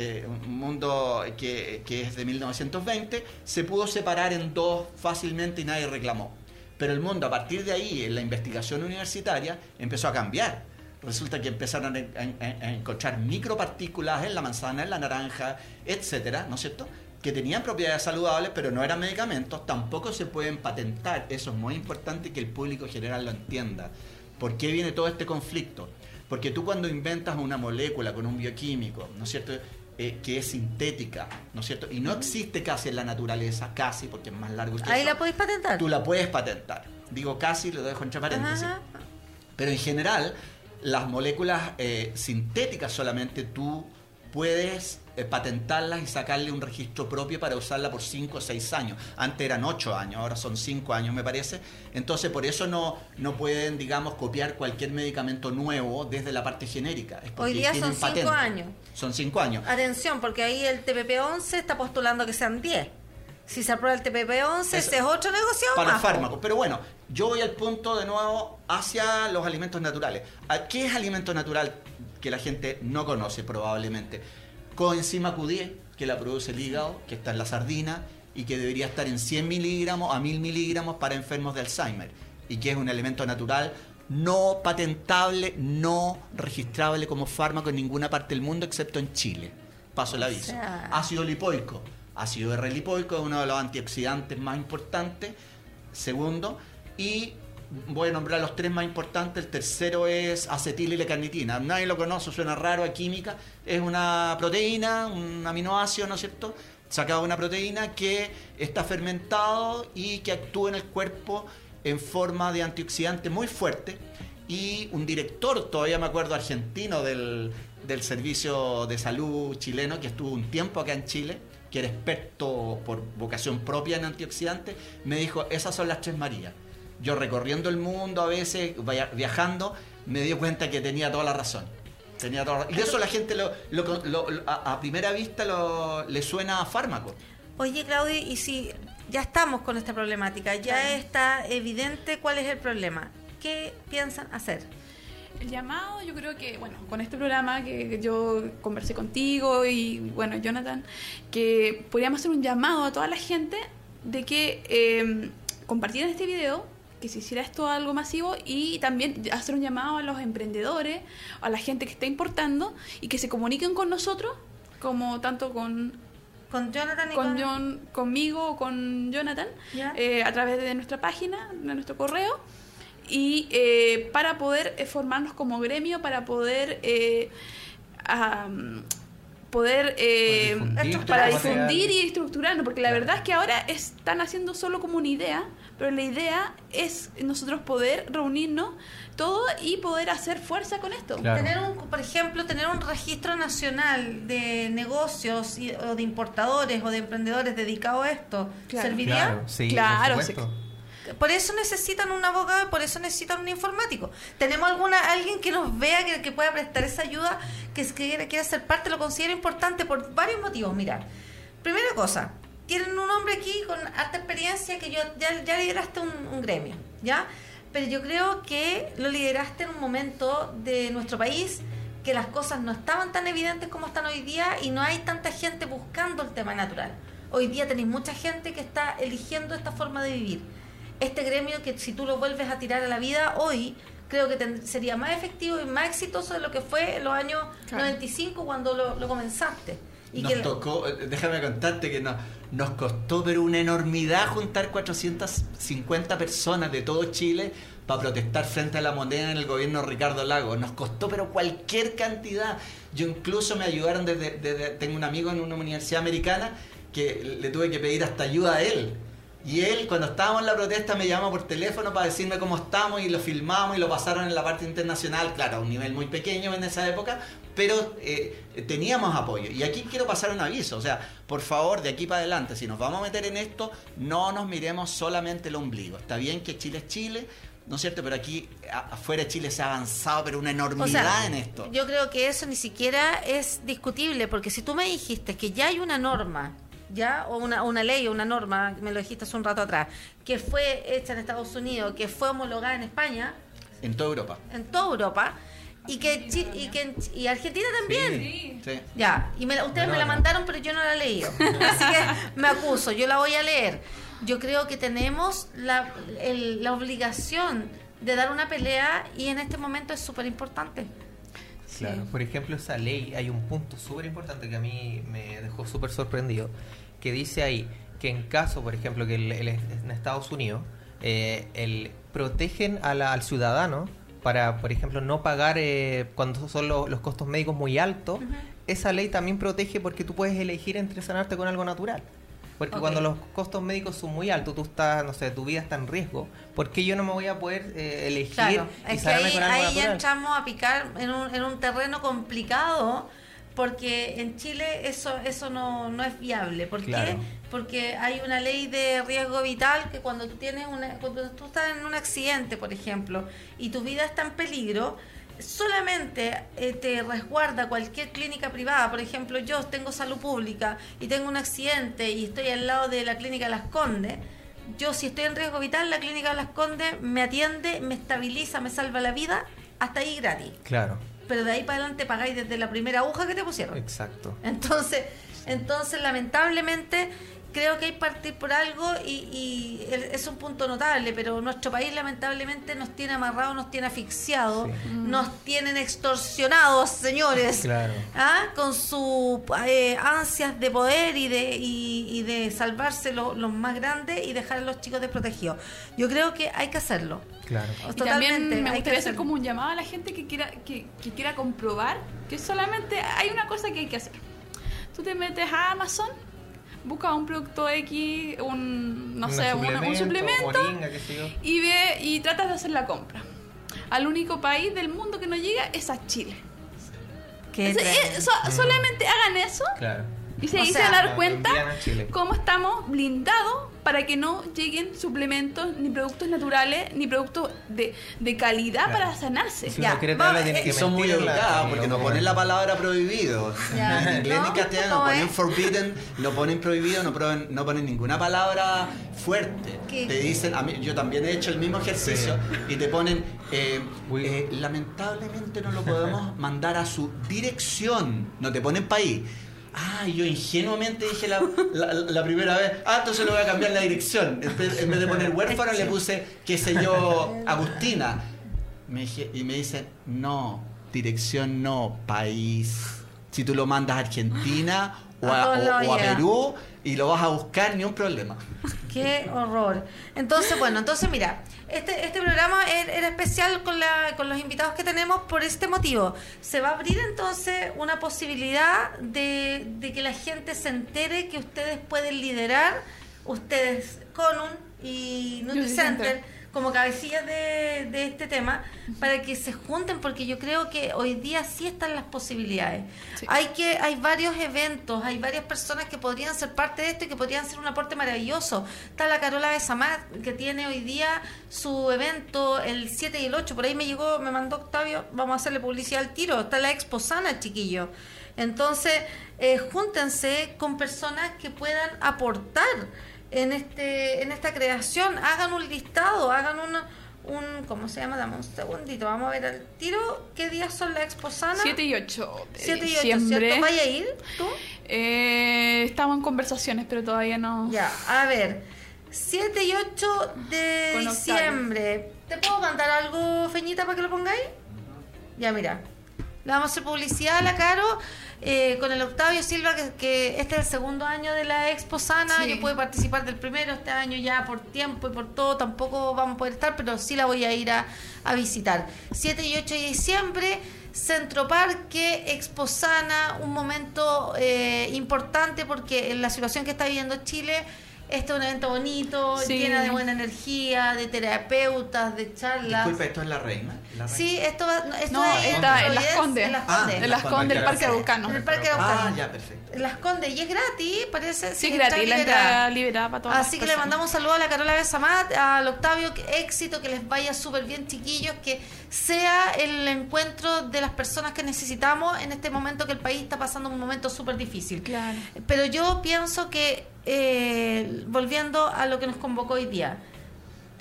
Eh, un mundo que, que es de 1920, se pudo separar en dos fácilmente y nadie reclamó. Pero el mundo, a partir de ahí, en la investigación universitaria, empezó a cambiar. Resulta que empezaron a, a- encontrar micropartículas en la manzana, en la naranja, etcétera, ¿no es cierto? Que tenían propiedades saludables, pero no eran medicamentos, tampoco se pueden patentar. Eso es muy importante que el público general lo entienda. ¿Por qué viene todo este conflicto? Porque tú cuando inventas una molécula con un bioquímico, ¿no es cierto? Eh, que es sintética, ¿no es cierto? Y no existe casi en la naturaleza, casi, porque es más largo que Ahí eso. la podéis patentar. Tú la puedes patentar. Digo casi, lo dejo entre paréntesis. Ajá. Pero en general, las moléculas eh, sintéticas solamente tú puedes eh, patentarlas y sacarle un registro propio para usarla por 5 o 6 años. Antes eran 8 años, ahora son 5 años me parece. Entonces por eso no, no pueden, digamos, copiar cualquier medicamento nuevo desde la parte genérica. Es Hoy día son cinco patente. años. Son 5 años. Atención, porque ahí el TPP-11 está postulando que sean 10. Si se aprueba el TPP-11, Eso- ese es otro negocio para más. fármacos. Pero bueno, yo voy al punto de nuevo hacia los alimentos naturales. ¿A ¿Qué es alimento natural que la gente no conoce probablemente? Coenzima Q10, que la produce el hígado, que está en la sardina y que debería estar en 100 miligramos a 1000 miligramos para enfermos de Alzheimer. Y que es un elemento natural no patentable, no registrable como fármaco en ninguna parte del mundo excepto en Chile. Paso el aviso. sea- Ácido lipoico. Ácido R-lipoico es uno de los antioxidantes más importantes. Segundo, y voy a nombrar los tres más importantes. El tercero es acetil-L-carnitina. Nadie lo conoce, suena raro a química. Es una proteína, un aminoácido, ¿no es cierto? Sacado de una proteína que está fermentado y que actúa en el cuerpo en forma de antioxidante muy fuerte. Y un director, todavía me acuerdo, argentino del, del Servicio de Salud chileno, que estuvo un tiempo acá en Chile, que era experto por vocación propia en antioxidantes, me dijo, esas son las tres Marías. Yo recorriendo el mundo a veces, vaya- viajando, me di cuenta que tenía toda la razón. Tenía toda la razón. Y eso la gente lo, lo- lo- lo- a, a primera vista lo- le suena a fármaco. Oye, Claudio, y si ya estamos con esta problemática, ya está evidente cuál es el problema, ¿qué piensan hacer? El llamado, yo creo que, bueno, con este programa que yo conversé contigo y, bueno, Jonathan, que podríamos hacer un llamado a toda la gente de que eh, compartieran este video, que se hiciera esto algo masivo y también hacer un llamado a los emprendedores, a la gente que está importando y que se comuniquen con nosotros, como tanto con Con Jonathan y con con... John, conmigo o con Jonathan eh, a través de nuestra página, de nuestro correo. Y eh, para poder eh, formarnos como gremio, para poder eh, am, poder eh, Para difundir y estructurarnos, porque la Claro. verdad es que ahora están haciendo solo como una idea, pero la idea es nosotros poder reunirnos todo y poder hacer fuerza con esto. Claro. Tener un, por ejemplo, tener un registro nacional de negocios y- o de importadores o de emprendedores dedicados a esto, Claro. ¿serviría? Claro, sí, Claro, por sí. supuesto. Por eso necesitan un abogado y por eso necesitan un informático. ¿Tenemos alguna alguien que nos vea, que, que pueda prestar esa ayuda, que, que quiera, quiera ser parte? Lo considero importante por varios motivos. Mira, primera cosa, tienen un hombre aquí con alta experiencia que yo ya, ya lideraste un, un gremio, ¿ya? Pero yo creo que lo lideraste en un momento de nuestro país que las cosas no estaban tan evidentes como están hoy día y no hay tanta gente buscando el tema natural. Hoy día tenéis mucha gente que está eligiendo esta forma de vivir. Este gremio que si tú lo vuelves a tirar a la vida hoy, creo que ten- sería más efectivo y más exitoso de lo que fue en los años Claro. 95 cuando lo, lo comenzaste. Y nos que tocó, eh, déjame contarte que nos, nos costó pero una enormidad juntar 450 personas de todo Chile para protestar frente a la moneda en el gobierno Ricardo Lago. Nos costó pero cualquier cantidad. Yo incluso me ayudaron desde, desde- tengo un amigo en una universidad americana que le tuve que pedir hasta ayuda a él. Y él, cuando estábamos en la protesta, me llamó por teléfono para decirme cómo estamos y lo filmamos y lo pasaron en la parte internacional, claro, a un nivel muy pequeño en esa época, pero eh, teníamos apoyo. Y aquí quiero pasar un aviso, o sea, por favor, de aquí para adelante, si nos vamos a meter en esto, no nos miremos solamente el ombligo. Está bien que Chile es Chile, ¿no es cierto? Pero aquí afuera de Chile se ha avanzado, pero una O enormidad sea, en esto. yo creo que eso ni siquiera es discutible, porque si tú me dijiste que ya hay una norma, ya, o una, una ley o una norma, me lo dijiste hace un rato atrás, que fue hecha en Estados Unidos, que fue homologada en España, En toda Europa. en toda Europa, y que, Chi- y, que y Argentina también. Sí. Sí. Ya, y me la- ustedes me la mandaron, pero yo no la he leído. Así que me acuso, yo la voy a leer. Yo creo que tenemos la, el- la obligación de dar una pelea y en este momento es súper importante. Claro, por ejemplo, esa ley, hay un punto súper importante que a mí me dejó súper sorprendido, que dice ahí que en caso, por ejemplo, que el- el- en Estados Unidos eh, el, protegen a la- al ciudadano para, por ejemplo, no pagar eh, cuando son lo- los costos médicos muy altos, esa ley también protege porque tú puedes elegir entre sanarte con algo natural. Porque cuando los costos médicos son muy altos, tú estás, no sé, tu vida está en riesgo, ¿por qué yo no me voy a poder eh, elegir Claro, y es que ahí, con algo ahí ya entramos a picar en un, en un terreno complicado porque en Chile eso eso no, no es viable. ¿Por Claro. qué? Porque hay una ley de riesgo vital que cuando tú tienes una, cuando tú estás en un accidente, por ejemplo, y tu vida está en peligro, solamente eh, te resguarda cualquier clínica privada. Por ejemplo, yo tengo salud pública y tengo un accidente y estoy al lado de la clínica Las Condes. Yo, si estoy en riesgo vital, la clínica Las Condes me atiende, me estabiliza, me salva la vida, hasta ahí gratis. Claro, Pero de ahí para adelante pagáis desde la primera aguja que te pusieron. exacto. Entonces, entonces lamentablemente creo que hay que partir por algo y, y el- es un punto notable, pero nuestro país lamentablemente nos tiene amarrados, nos tiene asfixiados, Sí. nos tienen extorsionados, señores. Claro. ¿Ah? con sus eh, ansias de poder y de, y, y de salvarse lo- los más grandes y dejar a los chicos desprotegidos. Yo creo que hay que hacerlo. Claro. Y Totalmente, también me gustaría hacer como un llamado a la gente que quiera, que, que quiera comprobar que solamente hay una cosa que hay que hacer. Tú te metes a Amazon, buscas un producto X, un, no sé, un- un suplemento, moringa, qué sé yo. y ve y tratas de hacer la compra. Al único país del mundo que no llega es a Chile. Qué Eso- tremendo. eh, so- solamente hagan eso Claro. Y se, O y se sea, dar cuenta cómo estamos blindados para que no lleguen suplementos, ni productos naturales, ni productos de, de calidad Claro. para sanarse. Si Ya, eh, que son muy y porque no ponen la palabra prohibido. Ya. En inglés No, ni castellano ¿cómo ponen es? forbidden, no ponen prohibido, no ponen, no ponen ninguna palabra fuerte. ¿Qué? Te dicen, a mí, yo también he hecho el mismo ejercicio y te ponen, eh, eh, lamentablemente no lo podemos mandar a su dirección, no te ponen país. Ah, yo ingenuamente dije la, la- la primera vez, ah, entonces le voy a cambiar la dirección. En vez, en vez de poner huérfano le puse, qué sé yo, Agustina. Me dije- y me dicen, no, dirección no, país. Si tú lo mandas a Argentina o A o- o. Perú y lo vas a buscar, ni un problema. Qué horror. Entonces, bueno, entonces mira, este, este programa er- era especial con, la, con los invitados que tenemos por este motivo. Se va a abrir entonces una posibilidad de, de que la gente se entere que ustedes pueden liderar, ustedes, Conun y NutriCenter, NutriCenter. Como cabecillas de, de este tema, para que se junten, porque yo creo que hoy día sí están las posibilidades. Sí. Hay que hay varios eventos, hay varias personas que podrían ser parte de esto y que podrían ser un aporte maravilloso. Está la Carola Besamat, que tiene hoy día su evento el 7 y el 8. Por ahí me llegó, me mandó Octavio, vamos a hacerle publicidad al tiro. Está la Expo Sana, chiquillo. Entonces, eh, júntense con personas que puedan aportar en este en esta creación. Hagan un listado, hagan un, un ¿cómo se llama? Dame un segundito, vamos a ver al tiro. ¿Qué días son la Expo Sana? 7 y 8 de 7 y 8, diciembre. ¿cierto? ¿Vaya a ir tú? Eh, estamos en conversaciones, pero todavía no. Ya, a ver. 7 y 8 de diciembre. ¿Te puedo mandar algo, Feñita, para que lo pongáis? Ya, mira. Le vamos a hacer publicidad a la Caro eh, con el Octavio Silva, que, que este es el segundo año de la Expo Sana. Sí. Yo pude participar del primero este año ya por tiempo y por todo. Tampoco vamos a poder estar, pero sí la voy a ir a, a visitar. 7 y 8 de diciembre. Centro Parque, Expo Sana, un momento eh, importante porque en la situación que está viviendo Chile, este es un evento bonito, Sí. llena de buena energía, de terapeutas, de charlas. Disculpe, ¿esto es la reina? ¿La reina? Sí, esto, va- no, esto No, es está en Las Condes. En Las Ah, Condes. En las Condes del Parque Araucano. En el Parque Ah, Araucano. ya, perfecto. En Las Condes. Y es gratis, parece. Sí, está gratis, la entrada liberada para todas Así que le mandamos un saludo a la Carola Besamat, al Octavio, que éxito, que les vaya súper bien, chiquillos, que sea el encuentro de las personas que necesitamos en este momento que el país está pasando un momento súper difícil. Claro. Pero yo pienso que, eh, volviendo a lo que nos convocó hoy día,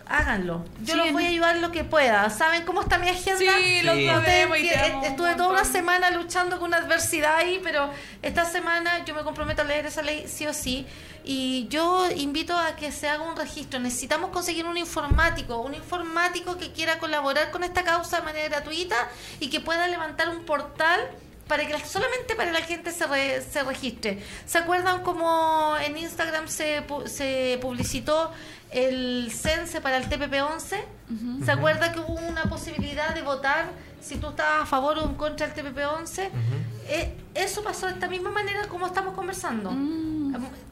háganlo. Yo Sí, los voy a ayudar en lo que pueda. ¿Saben cómo está mi agenda? Sí, lo Sí. sabemos un estuve toda una semana luchando con una adversidad ahí, pero esta semana yo me comprometo a leer esa ley sí o sí. Y yo invito a que se haga un registro. Necesitamos conseguir un informático, un informático que quiera colaborar con esta causa de manera gratuita y que pueda levantar un portal para que la- solamente para la gente se, re- se registre. ¿Se acuerdan cómo en Instagram se, pu- se publicitó el cense para el TPP-11? ¿Se acuerda que hubo una posibilidad de votar si tú estabas a favor o en contra del TPP-11? Eh, eso pasó de esta misma manera como estamos conversando.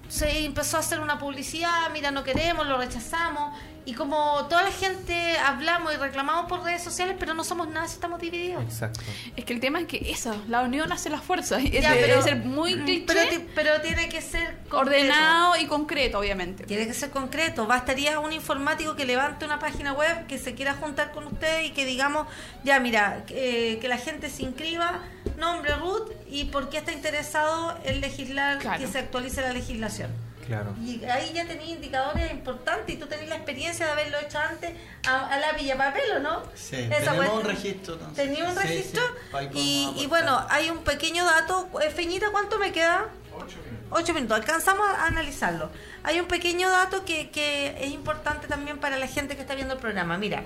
Se empezó a hacer una publicidad, mira, no queremos, lo rechazamos. Y como toda la gente hablamos y reclamamos por redes sociales, pero no somos nada si estamos divididos. Exacto. Es que el tema es que eso, la unión hace la fuerza. Es Ya, de- pero- debe ser muy cliché, Pero, ti- pero tiene que ser concreto. ordenado y concreto, obviamente. Tiene que ser concreto. Bastaría un informático que levante una página web, que se quiera juntar con usted y que digamos, ya mira, eh, que la gente se inscriba, nombre Ruth y por qué está interesado en legislar, Claro. que se actualice la legislación. Claro. Y ahí ya tenéis indicadores importantes y tú tenés la experiencia de haberlo hecho antes a, a lápiz y a papel, ¿o no? Sí, Esa tenemos un registro. ¿no? ¿Tenía un Sí, registro? sí, y, bueno, hay un pequeño dato. Eh, Feñita, ¿cuánto me queda? Ocho minutos. Alcanzamos a analizarlo. Hay un pequeño dato que, que es importante también para la gente que está viendo el programa. Mira,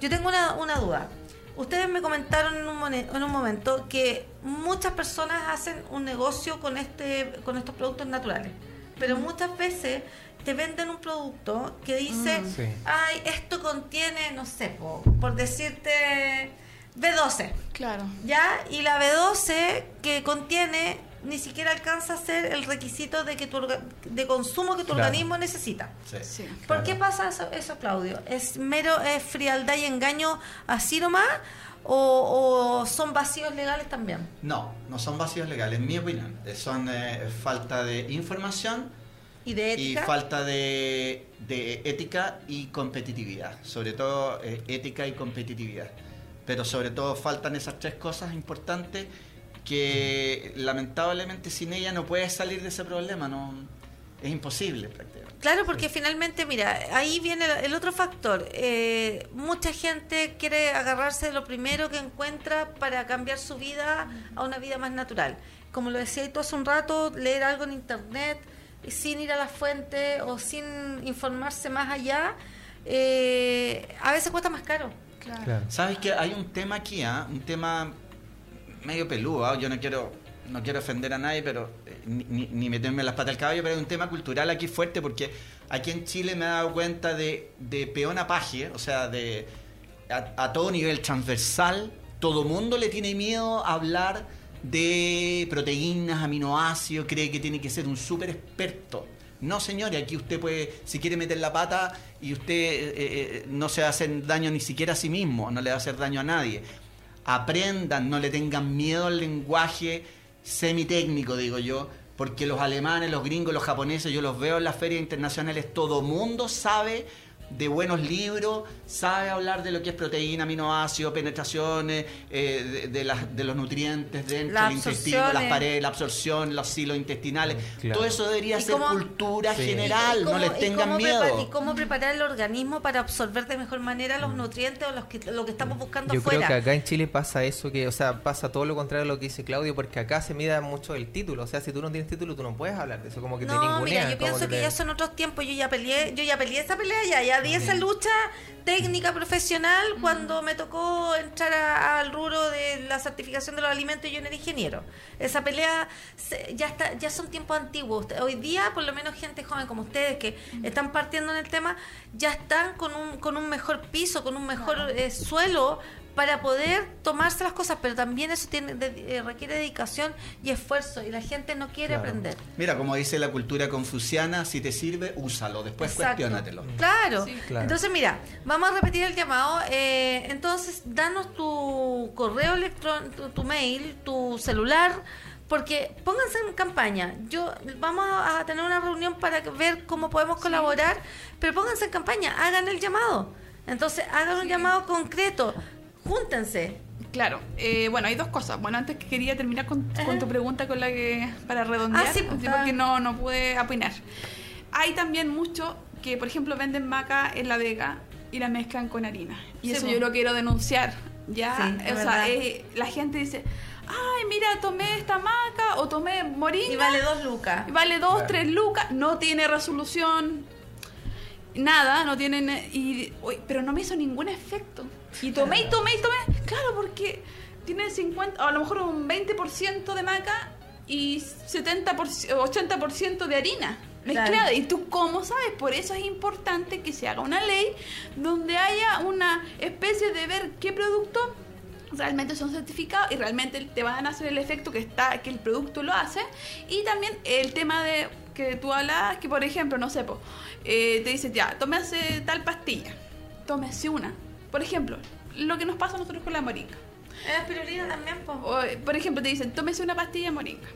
yo tengo una, una duda. Ustedes me comentaron en un, en un momento que muchas personas hacen un negocio con, este, con estos productos naturales, pero muchas veces te venden un producto que dice, Sí. ay, esto contiene, no sé, po- por decirte B12. Claro. ¿Ya? Y la B12 que contiene ni siquiera alcanza a ser el requisito de que tu orga- de consumo que tu Claro. organismo necesita. Sí. Sí. ¿Por Claro. qué pasa eso, eso, Claudio? ¿Es mero es frialdad y engaño así nomás? ¿O, o son vacíos legales también? No, no son vacíos legales, en mi opinión. Eh, Son eh, falta de información ¿Y de y ética? falta de, de ética y competitividad. Sobre todo eh, ética y competitividad. Pero sobre todo faltan esas tres cosas importantes que lamentablemente sin ella no puedes salir de ese problema. no Es imposible prácticamente. Claro, porque finalmente, mira, ahí viene el- el otro factor. Eh, mucha gente quiere agarrarse de lo primero que encuentra para cambiar su vida a una vida más natural. Como lo decía tú hace un rato, leer algo en internet y sin ir a la fuente o sin informarse más allá, eh, a veces cuesta más caro. Claro. Claro. ¿Sabes que hay un tema aquí, ah? un tema medio peludo? ah? Yo no quiero no quiero ofender a nadie, pero eh, ni, ni- meterme las patas al caballo, pero es un tema cultural aquí fuerte porque aquí en Chile me he dado cuenta de, de peón a o sea, de a, todo nivel transversal, todo mundo le tiene miedo a hablar de proteínas, aminoácidos, cree que tiene que ser un súper experto. No, señores, aquí usted puede, si quiere meter la pata y usted eh, eh, no se va a hacer daño ni siquiera a sí mismo, no le va a hacer daño a nadie. Aprendan, no le tengan miedo al lenguaje semitécnico, digo yo, porque los alemanes, los gringos, los japoneses, yo los veo en las ferias internacionales, todo mundo sabe de buenos libros, sabe hablar de lo que es proteína, aminoácidos, penetraciones, eh, de, de las- de los nutrientes dentro del intestino, las absorciones. paredes, la absorción, los silos intestinales. Claro. Todo eso debería ¿Y ser cómo- cultura Sí. general, ¿Y no cómo- les tengan miedo. ¿Y cómo preparar el organismo para absorber de mejor manera los nutrientes o los que, lo que estamos buscando Yo afuera? creo que acá en Chile pasa eso, que, o sea, pasa todo lo contrario a lo que dice Claudio, porque acá se mide mucho el título. O sea, si tú no tienes título, tú no puedes hablar de eso, como que te No, ningunean. mira, yo pienso que, te- ya son otros tiempos. Yo ya peleé, yo ya peleé esa pelea, ya, ya di esa lucha técnica profesional cuando me tocó entrar a- al rubro de la certificación de los alimentos y yo no era ingeniero. Esa pelea se- ya está, ya son tiempos antiguos. Hoy día, por lo menos gente joven como ustedes que están partiendo en el tema, ya están con un, con un mejor piso, con un mejor eh, suelo para poder tomarse las cosas, pero también eso tiene de- eh, requiere dedicación y esfuerzo y la gente no quiere Claro. aprender. Mira, como dice la cultura confuciana, si te sirve, úsalo, después Exacto. cuestiónatelo. Claro. Sí. Claro. Entonces, mira, vamos a repetir el llamado. Eh, entonces, danos tu correo electrónico, tu, tu mail, tu celular, porque pónganse en campaña. Yo Vamos a tener una reunión para ver cómo podemos colaborar, pero pónganse en campaña, hagan el llamado. Entonces, hagan un llamado concreto, júntense. Claro, eh, bueno, hay dos cosas. Bueno, antes que quería terminar con, con tu pregunta con la que para redondear, Ah, sí, pues, porque no, no pude opinar. Hay también mucho que, por ejemplo, venden maca en La Vega y la mezclan con harina. Y Sí, eso pues. yo lo quiero denunciar. Ya, Sí, es o sea, eh, la gente dice, ay, mira, tomé esta maca o tomé moringa Y vale dos lucas. y vale dos, Claro. tres lucas, no tiene resolución, nada, no tienen. Y, uy, pero no me hizo ningún efecto. Y tomé y tomé y tomé. Claro, porque tiene 50, o a lo mejor un 20% de maca y 70%, o 80% de harina mezclada. Claro. ¿Y tú cómo sabes? Por eso es importante que se haga una ley donde haya una especie de ver qué producto realmente son certificados y realmente te van a hacer el efecto que está que el producto lo hace y también el tema de que tú hablabas que por ejemplo no sé po, eh, te dicen ya tómese tal pastilla tómese una por ejemplo lo que nos pasa a nosotros con la moringa Es espirulina también, pues. o, eh, por ejemplo te dicen tómese una pastilla de moringa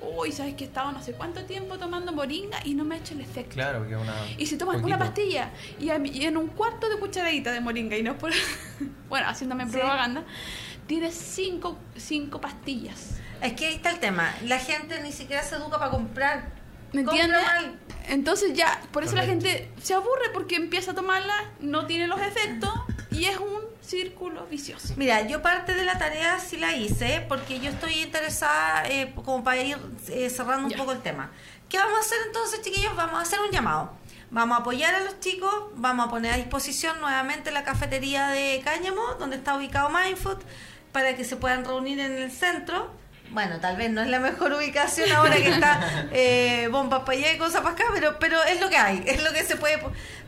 uy sabes que he estado no sé cuánto tiempo tomando moringa y no me ha hecho el efecto Claro, que una. y si tomas poquito. una pastilla y, a- y en un cuarto de cucharadita de moringa y no es por... bueno, haciéndome Sí. propaganda, tienes cinco, cinco pastillas. Es que ahí está el tema. La gente ni siquiera se educa para comprar. ¿Me Compra entiendes? mal. Entonces ya, por eso la Correcto. gente se aburre porque empieza a tomarla, no tiene los efectos y es un círculo vicioso. Mira, yo parte de la tarea sí la hice porque yo estoy interesada eh, como para ir eh, cerrando un Ya. poco el tema. ¿Qué vamos a hacer entonces, chiquillos? Vamos a hacer un llamado. Vamos a apoyar a los chicos, vamos a poner a disposición nuevamente la cafetería de Cáñamo, donde está ubicado Mindfood, para que se puedan reunir en el centro. Bueno, tal vez no es la mejor ubicación ahora que está eh, bombas para allá y cosas para acá, pero, pero es lo que hay, es lo que se puede,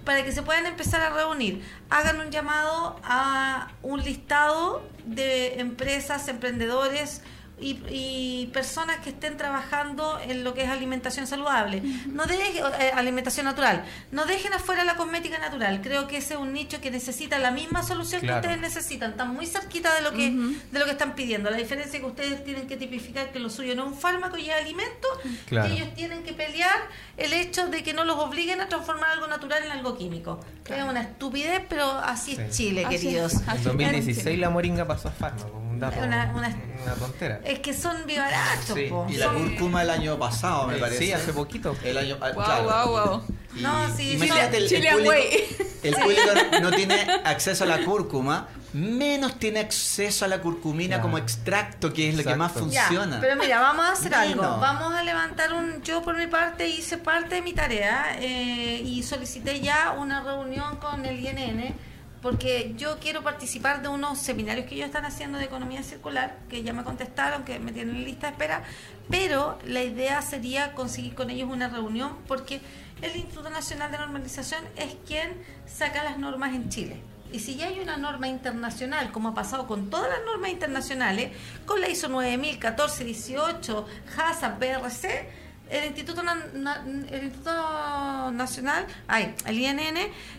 para que se puedan empezar a reunir. Hagan un llamado a un listado de empresas, emprendedores y, y personas que estén trabajando en lo que es alimentación saludable. No dejen, eh, alimentación natural. No dejen afuera la cosmética natural. Creo que ese es un nicho que necesita la misma solución Claro. que ustedes necesitan. Están muy cerquita de lo que de lo que están pidiendo. La diferencia es que ustedes tienen que tipificar que lo suyo no es un fármaco y es alimento. Claro. Y ellos tienen que pelear el hecho de que no los obliguen a transformar algo natural en algo químico. Es una estupidez, pero así es. Chile, Así queridos. En 2016 es. la moringa pasó a fármaco, dato. Una- una- una tontera. Es que son vivarachos, Sí. po. Y la Son- cúrcuma el año pasado, me Sí, parece. hace poquito. El año, ah, Wow, claro. wow, wow. Y- No, sí, imagínate, el, el Chilean público, way. el público no tiene acceso a la cúrcuma, menos tiene acceso a la curcumina Claro. como extracto, que es lo que más. Ya, funciona. pero mira, vamos a hacer algo. Vamos a levantar un. Yo, por mi parte, hice parte de mi tarea eh, y solicité ya una reunión con el INN porque yo quiero participar de unos seminarios que ellos están haciendo de economía circular, que ya me contestaron, que me tienen en lista de espera, pero la idea sería conseguir con ellos una reunión, porque el Instituto Nacional de Normalización es quien saca las normas en Chile. Y si ya hay una norma internacional, como ha pasado con todas las normas internacionales, con la ISO 9000, 14, 18, HACCP, BRC, el Instituto, Na- Na- el Instituto Nacional, ay, el INN,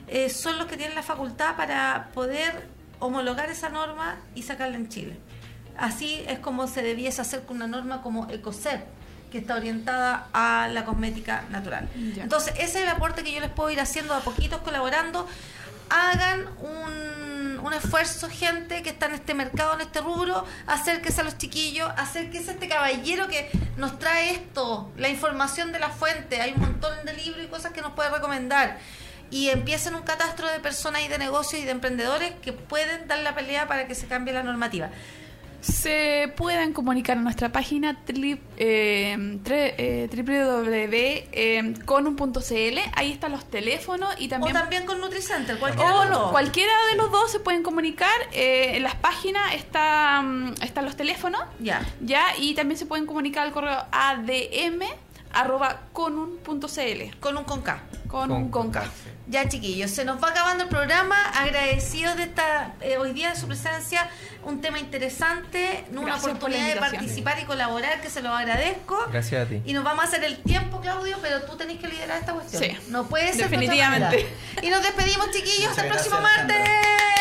eh, son los que tienen la facultad para poder homologar esa norma y sacarla en Chile. Así es como se debiese hacer con una norma como ECOCEP, que está orientada a la cosmética natural. Ya. Entonces, ese es el aporte que yo les puedo ir haciendo a poquitos, colaborando. Hagan un, un esfuerzo, gente que está en este mercado, en este rubro, acérquese a los chiquillos, acérquese a este caballero que nos trae esto, la información de la fuente. Hay un montón de libros y cosas que nos puede recomendar. Y empiecen un catastro de personas y de negocios y de emprendedores que pueden dar la pelea para que se cambie la normativa. Se pueden comunicar a nuestra página tri- eh, tre- eh, www.conum.cl. Ahí están los teléfonos y O también también con NutriCenter, cualquiera O de los dos. cualquiera de los dos se pueden comunicar. eh, en las páginas está, mm, están los teléfonos. Ya. Ya, y también se pueden comunicar al correo adm arroba conun.cl Con un con K. con un con K. sí. Ya, chiquillos, se nos va acabando el programa. Agradecidos de esta eh, hoy día de su presencia. Un tema interesante, una Gracias por la oportunidad de participar y colaborar, que se los agradezco. Gracias a ti. Y nos vamos a hacer el tiempo, Claudio, pero tú tenés que liderar esta cuestión. Sí. No puede ser Definitivamente. Y nos despedimos, chiquillos, hasta el próximo gracias, martes.